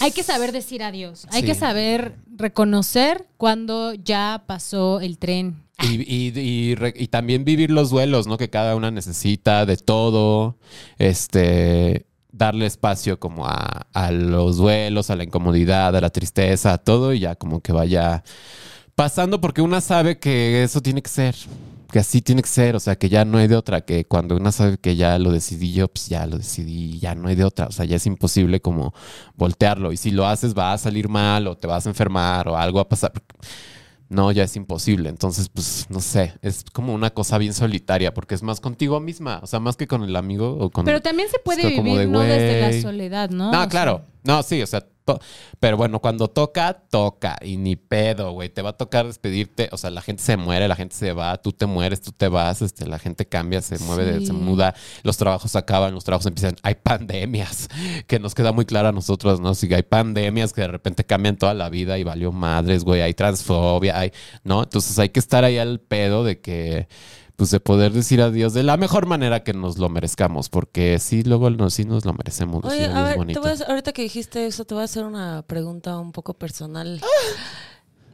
Hay que saber decir adiós. Hay Sí. que saber reconocer cuando ya pasó el tren. Y, y- y también vivir los duelos, ¿no? Que cada una necesita de todo. Este... Darle espacio como a, a los duelos, a la incomodidad, a la tristeza, a todo y ya como que vaya pasando porque una sabe que eso tiene que ser, que así tiene que ser, o sea, que ya no hay de otra, que cuando una sabe que ya lo decidí yo, pues ya lo decidí, ya no hay de otra, o sea, ya es imposible como voltearlo y si lo haces va a salir mal o te vas a enfermar o algo va a pasar. No, ya es imposible. Entonces, pues, no sé, es como una cosa bien solitaria porque es más contigo misma, o sea, más que con el amigo o con... Pero también se puede vivir de, no desde la soledad, ¿no? No, O claro. No, sí, o sea, pero bueno, cuando toca, toca. Y ni pedo, güey. Te va a tocar despedirte. O sea, la gente se muere, la gente se va, tú te mueres, tú te vas, este, la gente cambia, se mueve, Sí. se muda, los trabajos acaban, los trabajos empiezan. Hay pandemias, que nos queda muy claro a nosotros, ¿no? Si hay pandemias que de repente cambian toda la vida y valió madres, güey. Hay transfobia, hay, ¿no? Entonces hay que estar ahí al pedo de que pues de poder decir adiós de la mejor manera que nos lo merezcamos, porque sí, luego sí nos lo merecemos. Oye, a ver, te bonito. voy a hacer- ahorita que dijiste eso, te voy a hacer una pregunta un poco personal.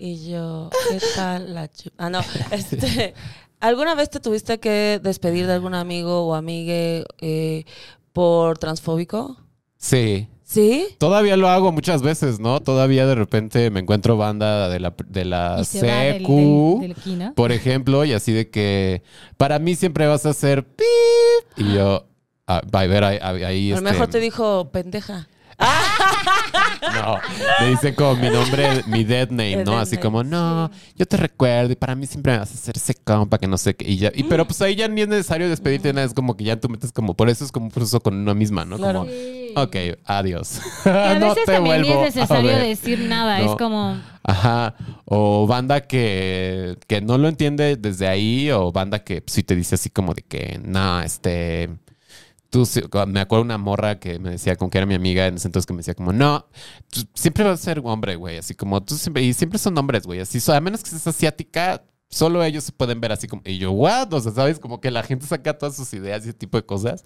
Y yo, ¿qué tal la chu- Ah, no, este, ¿alguna vez te tuviste que despedir de algún amigo o amigue eh, por transfóbico? Sí. ¿Sí? Todavía lo hago muchas veces, ¿no? Todavía de repente me encuentro banda de la, de la va del, del- del por ejemplo, y así de que para mí siempre vas a ser pip. Y yo, ah, va a ver, ahí, ahí- A lo este, mejor te dijo pendeja. No, me dicen como mi nombre, mi dead name, El ¿no? dead Así name, como, no, yo te recuerdo y para mí siempre me vas a hacer ese compa que no sé qué. Y ya, y, pero pues ahí ya ni es necesario despedirte, nada, es como que ya tú metes como, por eso es como un proceso con una misma, ¿no? Claro. Como, Sí. ok, adiós. Y a No veces te también ni es necesario decir nada. No. Es como. Ajá. O banda que, que no lo entiende desde ahí, o banda que sí te dice así como de que, no, este. Tú, me acuerdo una morra que me decía, como que era mi amiga en ese entonces, que me decía como, no, tú siempre vas a ser hombre, güey, así como tú siempre, y siempre son hombres, güey, así, so- a menos que seas asiática, solo ellos se pueden ver así como, y yo, what, o sea, sabes, como que la gente saca todas sus ideas y ese tipo de cosas,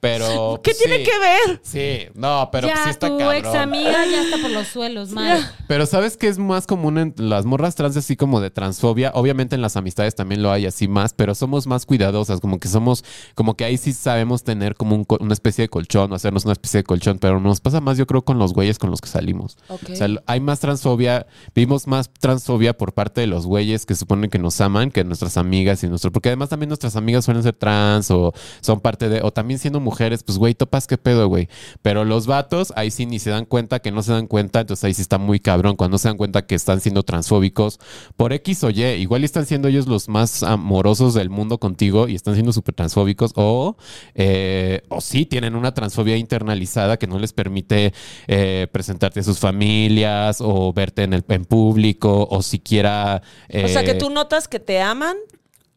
pero... ¿Qué pues, tiene sí. que ver? Sí, no, pero ya pues sí está tu cabrón. ex amiga ya está por los suelos, madre. Pero ¿sabes qué es más común en las morras trans así como de transfobia? Obviamente en las amistades también lo hay así más, pero somos más cuidadosas, como que somos, como que ahí sí sabemos tener como un una especie de colchón o hacernos una especie de colchón, pero nos pasa más yo creo con los güeyes con los que salimos. O sea, hay más transfobia, vimos más transfobia por parte de los güeyes que suponen que nos aman que nuestras amigas y nuestro, porque además también nuestras amigas suelen ser trans o son parte de, o también siendo mujeres, pues güey, topas qué pedo, güey. Pero los vatos ahí sí ni se dan cuenta que no se dan cuenta, entonces ahí sí está muy cabrón cuando se dan cuenta que están siendo transfóbicos por X o Y, igual están siendo ellos los más amorosos del mundo contigo y están siendo súper transfóbicos o, eh, o sí tienen una transfobia internalizada que no les permite eh, presentarte a sus familias o verte en el en público o siquiera... O sea, que eh, tú notas que te aman,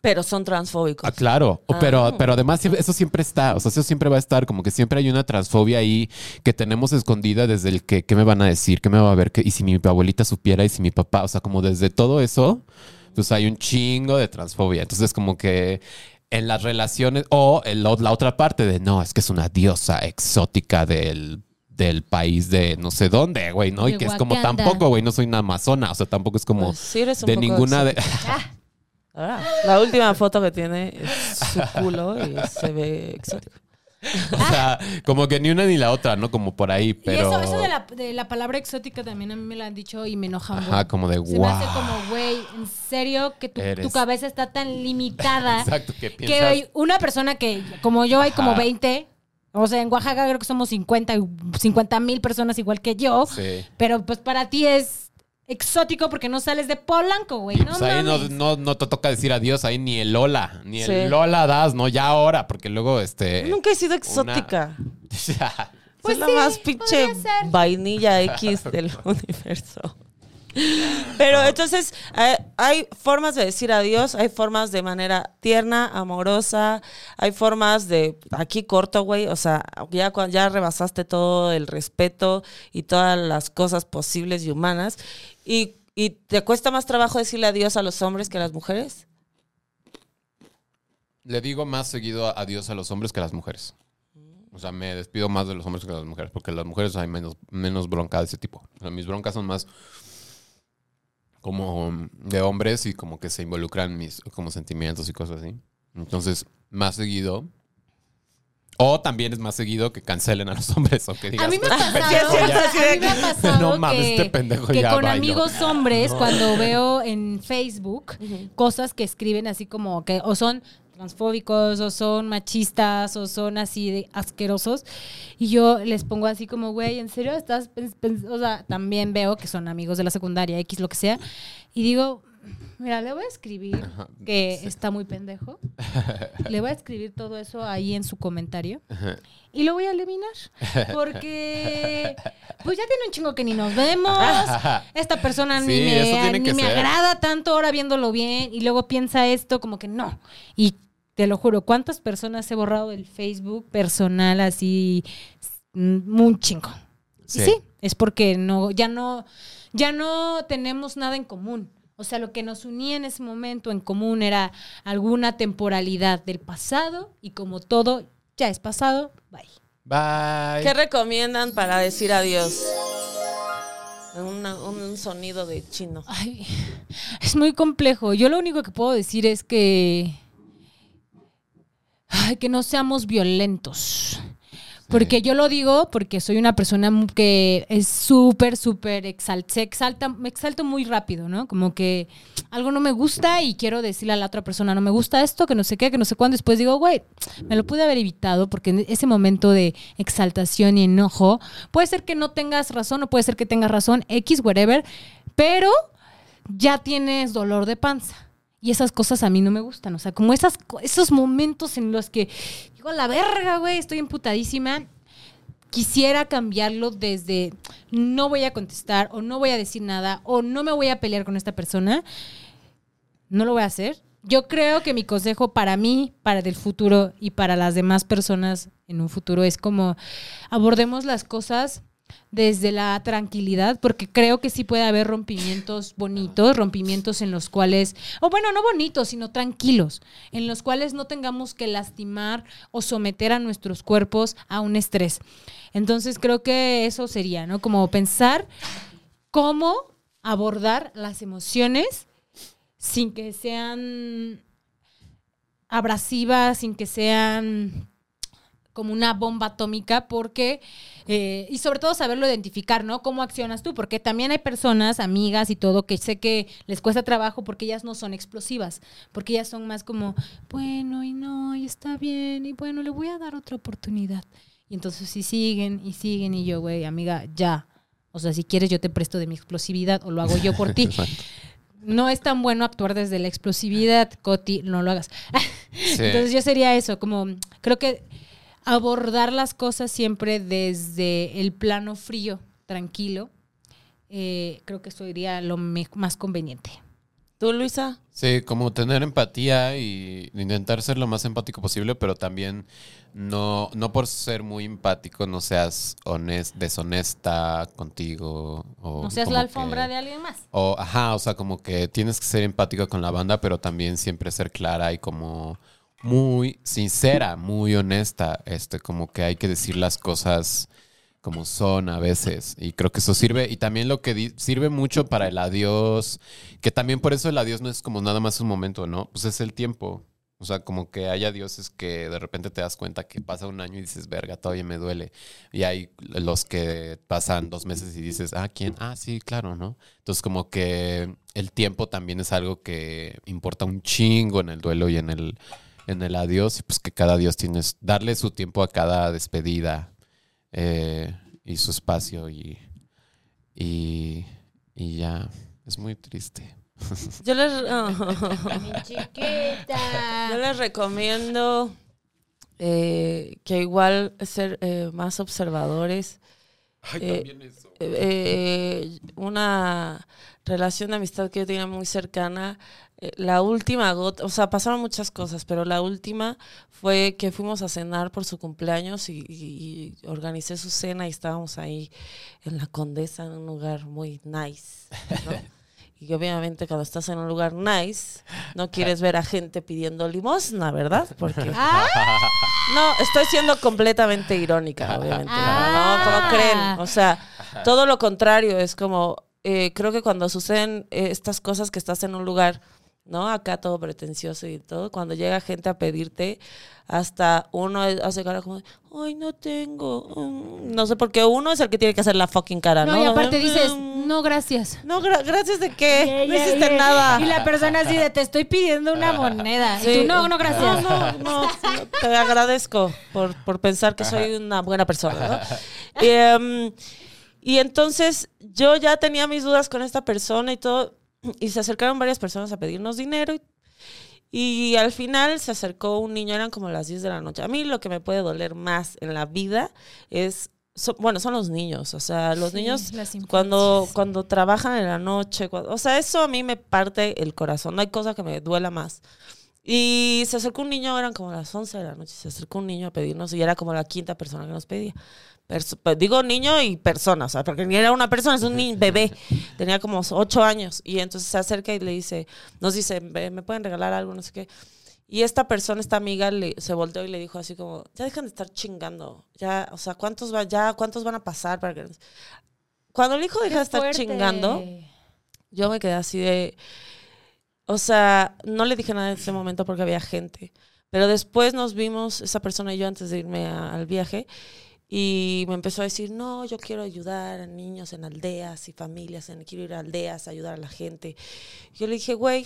pero son transfóbicos. Ah, claro, O- pero, Ah. pero además eso siempre está, o sea, eso siempre va a estar, como que siempre hay una transfobia ahí que tenemos escondida desde el que, ¿qué me van a decir? ¿Qué me va a ver? ¿Qué- y si mi abuelita supiera y si mi papá, o sea, como desde todo eso, pues hay un chingo de transfobia. Entonces, como que en las relaciones, o en la, la otra parte de, no, es que es una diosa exótica del del país de no sé dónde, güey, ¿no? Y que es como tampoco, güey, no soy una amazona, o sea, tampoco es como Pues sí eres un de poco ninguna de... Ah, la última foto que tiene es su culo y se ve exótico. O sea, como que ni una ni la otra, ¿no? Como por ahí, pero. Y eso, eso de, la, de la palabra exótica también a mí me lo han dicho y me enoja Ajá, como de Se me wow. hace como, güey, en serio que tu, Eres- tu cabeza está tan limitada Exacto, que que piensas. hay una persona que, como yo, hay como Ajá. 20. O sea, en Oaxaca creo que somos 50 mil personas igual que yo. Sí. Pero pues para ti es exótico porque no sales de Polanco, güey. No Pues ahí no, no, no te toca decir adiós, ahí ni el Lola, ni el Sí. Lola das, ¿no? Ya ahora, porque luego este. Nunca he sido exótica. Pues Soy la sí, más pinche vainilla X del universo. Pero entonces eh, hay formas de decir adiós, hay formas de manera tierna, amorosa, hay formas de aquí corto, güey, o sea, ya cuando ya rebasaste todo el respeto y todas las cosas posibles y humanas y, te cuesta más trabajo decirle adiós a los hombres que a las mujeres. Le digo más seguido adiós a los hombres que a las mujeres. O sea, me despido más de los hombres que de las mujeres, porque las mujeres hay menos, menos bronca de ese tipo. O sea, mis broncas son más como de hombres y como que se involucran mis como sentimientos y cosas así. Entonces, más seguido. O también es más seguido que cancelen a los hombres o que digas, A mí me ha "Este pasado, pendejo Sí, es ya". cierto, a mí me ha pasado No mames, que, este pendejo que ya con amigos hombres, cuando veo en Facebook cosas que escriben así como que o son transfóbicos o son machistas o son así de asquerosos y yo les pongo así como güey en serio estás pens- pens-?" o sea también veo que son amigos de la secundaria x lo que sea y digo mira le voy a escribir que está muy pendejo le voy a escribir todo eso ahí en su comentario y lo voy a eliminar. Porque pues ya tiene un chingo que ni nos vemos. Esta persona ni, Sí, me, ni me agrada tanto ahora viéndolo bien. Y luego piensa esto como que no. Y te lo juro, ¿cuántas personas he borrado del Facebook personal así? Mm, Un chingo. Sí. Y sí, es porque no, ya no, ya no tenemos nada en común. O sea, lo que nos unía en ese momento en común era alguna temporalidad del pasado y como todo ya es pasado, bye. Bye. ¿Qué recomiendan para decir adiós? Una- un sonido de chino. Ay, es muy complejo. Yo lo único que puedo decir es que. Ay, que no seamos violentos. Porque yo lo digo porque soy una persona que es súper, súper exalta, se exalta, me exalto muy rápido, ¿no? Como que algo no me gusta y quiero decirle a la otra persona, no me gusta esto, que no sé qué, que no sé cuándo. Después digo, güey, me lo pude haber evitado porque en ese momento de exaltación y enojo, puede ser que no tengas razón o puede ser que tengas razón, X, whatever, pero ya tienes dolor de panza. Y esas cosas a mí no me gustan. O sea, como esas, esos momentos en los que digo, la verga, güey, estoy emputadísima. quisiera cambiarlo desde no voy a contestar o no voy a decir nada o no me voy a pelear con esta persona, no lo voy a hacer. Yo creo que mi consejo para mí, para el futuro y para las demás personas en un futuro es como abordemos las cosas desde la tranquilidad, porque creo que sí puede haber rompimientos bonitos, rompimientos en los cuales, o bueno, no bonitos, sino tranquilos, en los cuales no tengamos que lastimar o someter a nuestros cuerpos a un estrés. Entonces creo que eso sería, ¿no? Como pensar cómo abordar las emociones sin que sean abrasivas, sin que sean como una bomba atómica, porque, eh, y sobre todo saberlo identificar, ¿no? ¿Cómo accionas tú? Porque también hay personas, amigas y todo, que sé que les cuesta trabajo porque ellas no son explosivas, porque ellas son más como, bueno, y no, y está bien, y bueno, le voy a dar otra oportunidad. Y entonces si siguen y siguen, y yo, güey, amiga, ya. O sea, si quieres yo te presto de mi explosividad o lo hago yo por ti. No es tan bueno actuar desde la explosividad, Coti, no lo hagas. Sí. Entonces yo sería eso, como creo que abordar las cosas siempre desde el plano frío, tranquilo, eh, creo que eso sería lo más conveniente. ¿Tú, Luisa? Sí, como tener empatía y intentar ser lo más empático posible, pero también no, no por ser muy empático no seas honest, deshonesta contigo. O No seas la alfombra que- de alguien más. O, ajá, o sea, como que tienes que ser empático con la banda, pero también siempre ser clara y como muy sincera, muy honesta. Este, como que hay que decir las cosas como son a veces. Y creo que eso sirve. Y también lo que sirve mucho para el adiós, que también por eso el adiós no es como nada más un momento, ¿no? Pues es el tiempo. O sea, como que hay adioses que de repente te das cuenta que pasa un año y dices, verga, todavía me duele. Y hay los que pasan dos meses y dices, ah, ¿quién? Ah, sí, claro, ¿no? Entonces, como que el tiempo también es algo que importa un chingo en el duelo y en el, en el adiós. Y pues que cada adiós tienes, darle su tiempo a cada despedida eh, y su espacio y, y, y ya. Es muy triste. Yo les, chiquita. yo les recomiendo eh, que igual ser eh, más observadores. Eh, eso. eh, una relación de amistad que yo tenía muy cercana. Eh, la última gota, o sea, pasaron muchas cosas, pero la última fue que fuimos a cenar por su cumpleaños y, y- y organicé su cena y estábamos ahí en la Condesa, en un lugar muy nice. ¿no? Y obviamente cuando estás en un lugar nice, no quieres ver a gente pidiendo limosna, ¿verdad? Porque Ah, no, estoy siendo completamente irónica, obviamente. Ah. No, ¿cómo creen? O sea, todo lo contrario, es como, eh, creo que cuando suceden eh, estas cosas que estás en un lugar, ¿no? Acá todo pretencioso y todo, cuando llega gente a pedirte, hasta uno hace cara como, ay, no tengo. mm". No sé, porque uno es el que tiene que hacer la fucking cara, ¿no? no, y aparte Mm, dices, no, gracias. No, gra- gracias de qué, Yeah, no hiciste yeah. nada. Y la persona así de, te estoy pidiendo una moneda. Y tú, no, no, gracias. No, no, no, te agradezco por, por pensar que soy una buena persona, ¿no? Y, em, y entonces yo ya tenía mis dudas con esta persona y todo, y se acercaron varias personas a pedirnos dinero y, y al final se acercó un niño, eran como las 10 de la noche. A mí lo que me puede doler más en la vida es, so- bueno, son los niños, o sea, los Sí, niños cuando, cuando trabajan en la noche, cuando- o sea, eso a mí me parte el corazón, no hay cosa que me duela más. Y se acercó un niño, eran como las 11 de la noche, se acercó un niño a pedirnos y era como la quinta persona que nos pedía. Perso- pues, digo niño y persona, o sea, porque ni era una persona, es un bebé, tenía como 8 años y entonces se acerca y le dice, nos dice, "Ve, ¿me pueden regalar algo? No sé qué. Y esta persona, esta amiga, le, se volteó y le dijo así como, ya dejan de estar chingando, ya, o sea, ¿cuántos, va, ya, ¿cuántos van a pasar? para que Cuando el hijo deja de estar Fuerte. chingando, yo me quedé así de. O sea, no le dije nada en ese momento porque había gente. Pero después nos vimos, esa persona y yo, antes de irme al viaje, y me empezó a decir: No, yo quiero ayudar a niños en aldeas y familias, en, quiero ir a aldeas, a ayudar a la gente. Yo le dije: Güey,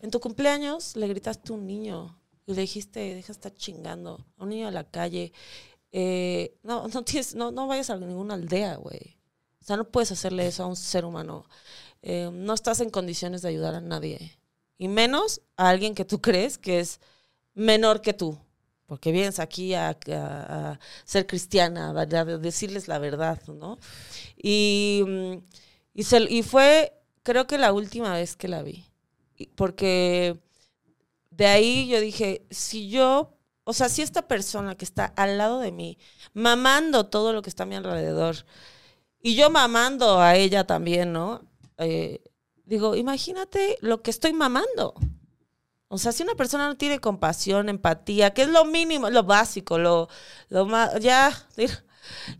en tu cumpleaños le gritaste a un niño y le dijiste: Deja de estar chingando a un niño de la calle. Eh, no, no, tienes, no, no vayas a ninguna aldea, güey. O sea, no puedes hacerle eso a un ser humano. Eh, no estás en condiciones de ayudar a nadie. Y menos a alguien que tú crees que es menor que tú. porque vienes aquí a, ser cristiana, a, decirles la verdad, ¿no? Y, mm, y, y fue, creo que la última vez que la vi, porque de ahí yo dije, si yo, o sea, si esta persona que está al lado de mí, mamando todo lo que está a mi alrededor, y yo mamando a ella también, ¿no? Eh, digo, imagínate lo que estoy mamando. O sea, si una persona no tiene compasión, empatía, que es lo mínimo, lo básico, lo, lo más, ya,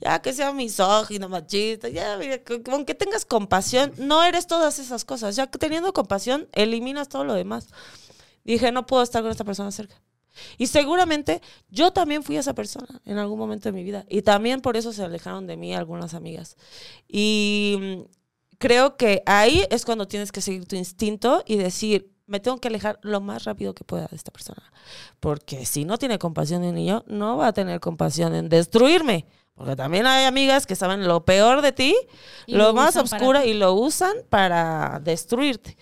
ya que sea misógino, machista, ya, mira, con tengas compasión, no eres todas esas cosas. Ya que teniendo compasión, eliminas todo lo demás. Dije, no puedo estar con esta persona cerca. Y seguramente yo también fui esa persona en algún momento de mi vida. Y también por eso se alejaron de mí algunas amigas. Y creo que ahí es cuando tienes que seguir tu instinto y decir, me tengo que alejar lo más rápido que pueda de esta persona. Porque si no tiene compasión de un niño, no va a tener compasión en destruirme. Porque también hay amigas que saben lo peor de ti, Y lo lo más oscuro y lo usan para destruirte.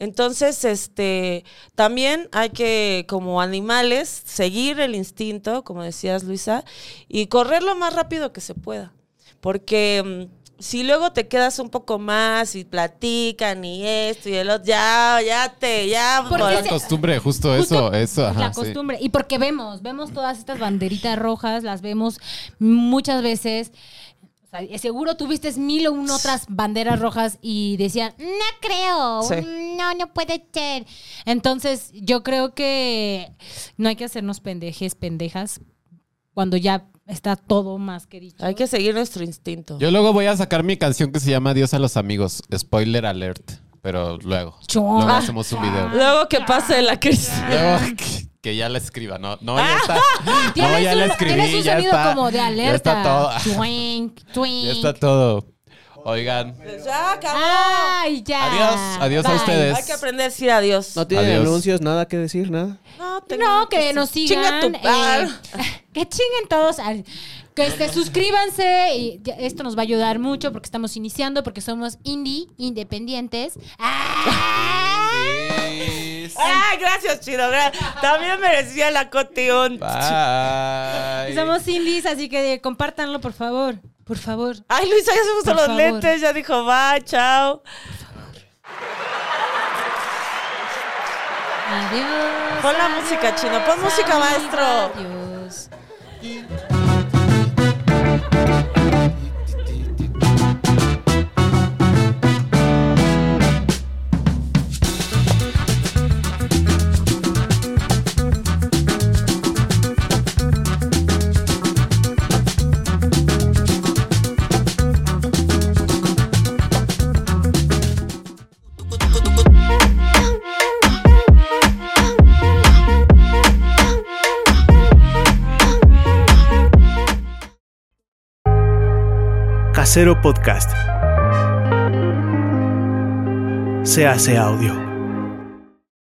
Entonces, este, también hay que, como animales, seguir el instinto, como decías Luisa, y correr lo más rápido que se pueda. Porque mm, si luego te quedas un poco más y platican y esto y el otro, ya, ya te, ya. Porque por- La costumbre, justo, Justo eso, eso. Ajá, la sí. costumbre. Y porque vemos, vemos todas estas banderitas rojas, las vemos muchas veces. O sea, y seguro tuviste mil o un otras banderas rojas y decían, no creo, Sí. no, no puede ser. Entonces, yo creo que no hay que hacernos pendejes, pendejas, cuando ya está todo más que dicho. Hay que seguir nuestro instinto. Yo luego voy a sacar mi canción que se llama Adiós a los amigos. Spoiler alert. Pero luego. Chua. Luego hacemos un video. Luego que pase la crisis. Luego que, que ya la escriba. No, no, ya está. No, ya un, la escribí. tienes un ya sonido está. como de alerta. Ya está todo. Twink, twink. Ya está todo. Oigan. Ya acabó. Ay, ya. Adiós, adiós a ustedes. Hay que aprender a decir adiós. No tiene Adiós. anuncios, nada que decir, nada. No, No, que nos Chinga sigan. tu- eh, Ah. que chinguen todos. al- que se suscríbanse y ya- esto nos va a ayudar mucho porque estamos iniciando, porque somos indie, independientes. ¡Ah! Ay, gracias, Chido. gra- También merecía la cotión. Bye. Somos indies, así que compártanlo, por favor. Por favor. Ay, Luisa ya se puso Por los favor. lentes, ya dijo, va, chao. Adiós. Pon la adiós, música, Chino, pon música, maestro. Adiós. Casero Podcast. Se hace audio.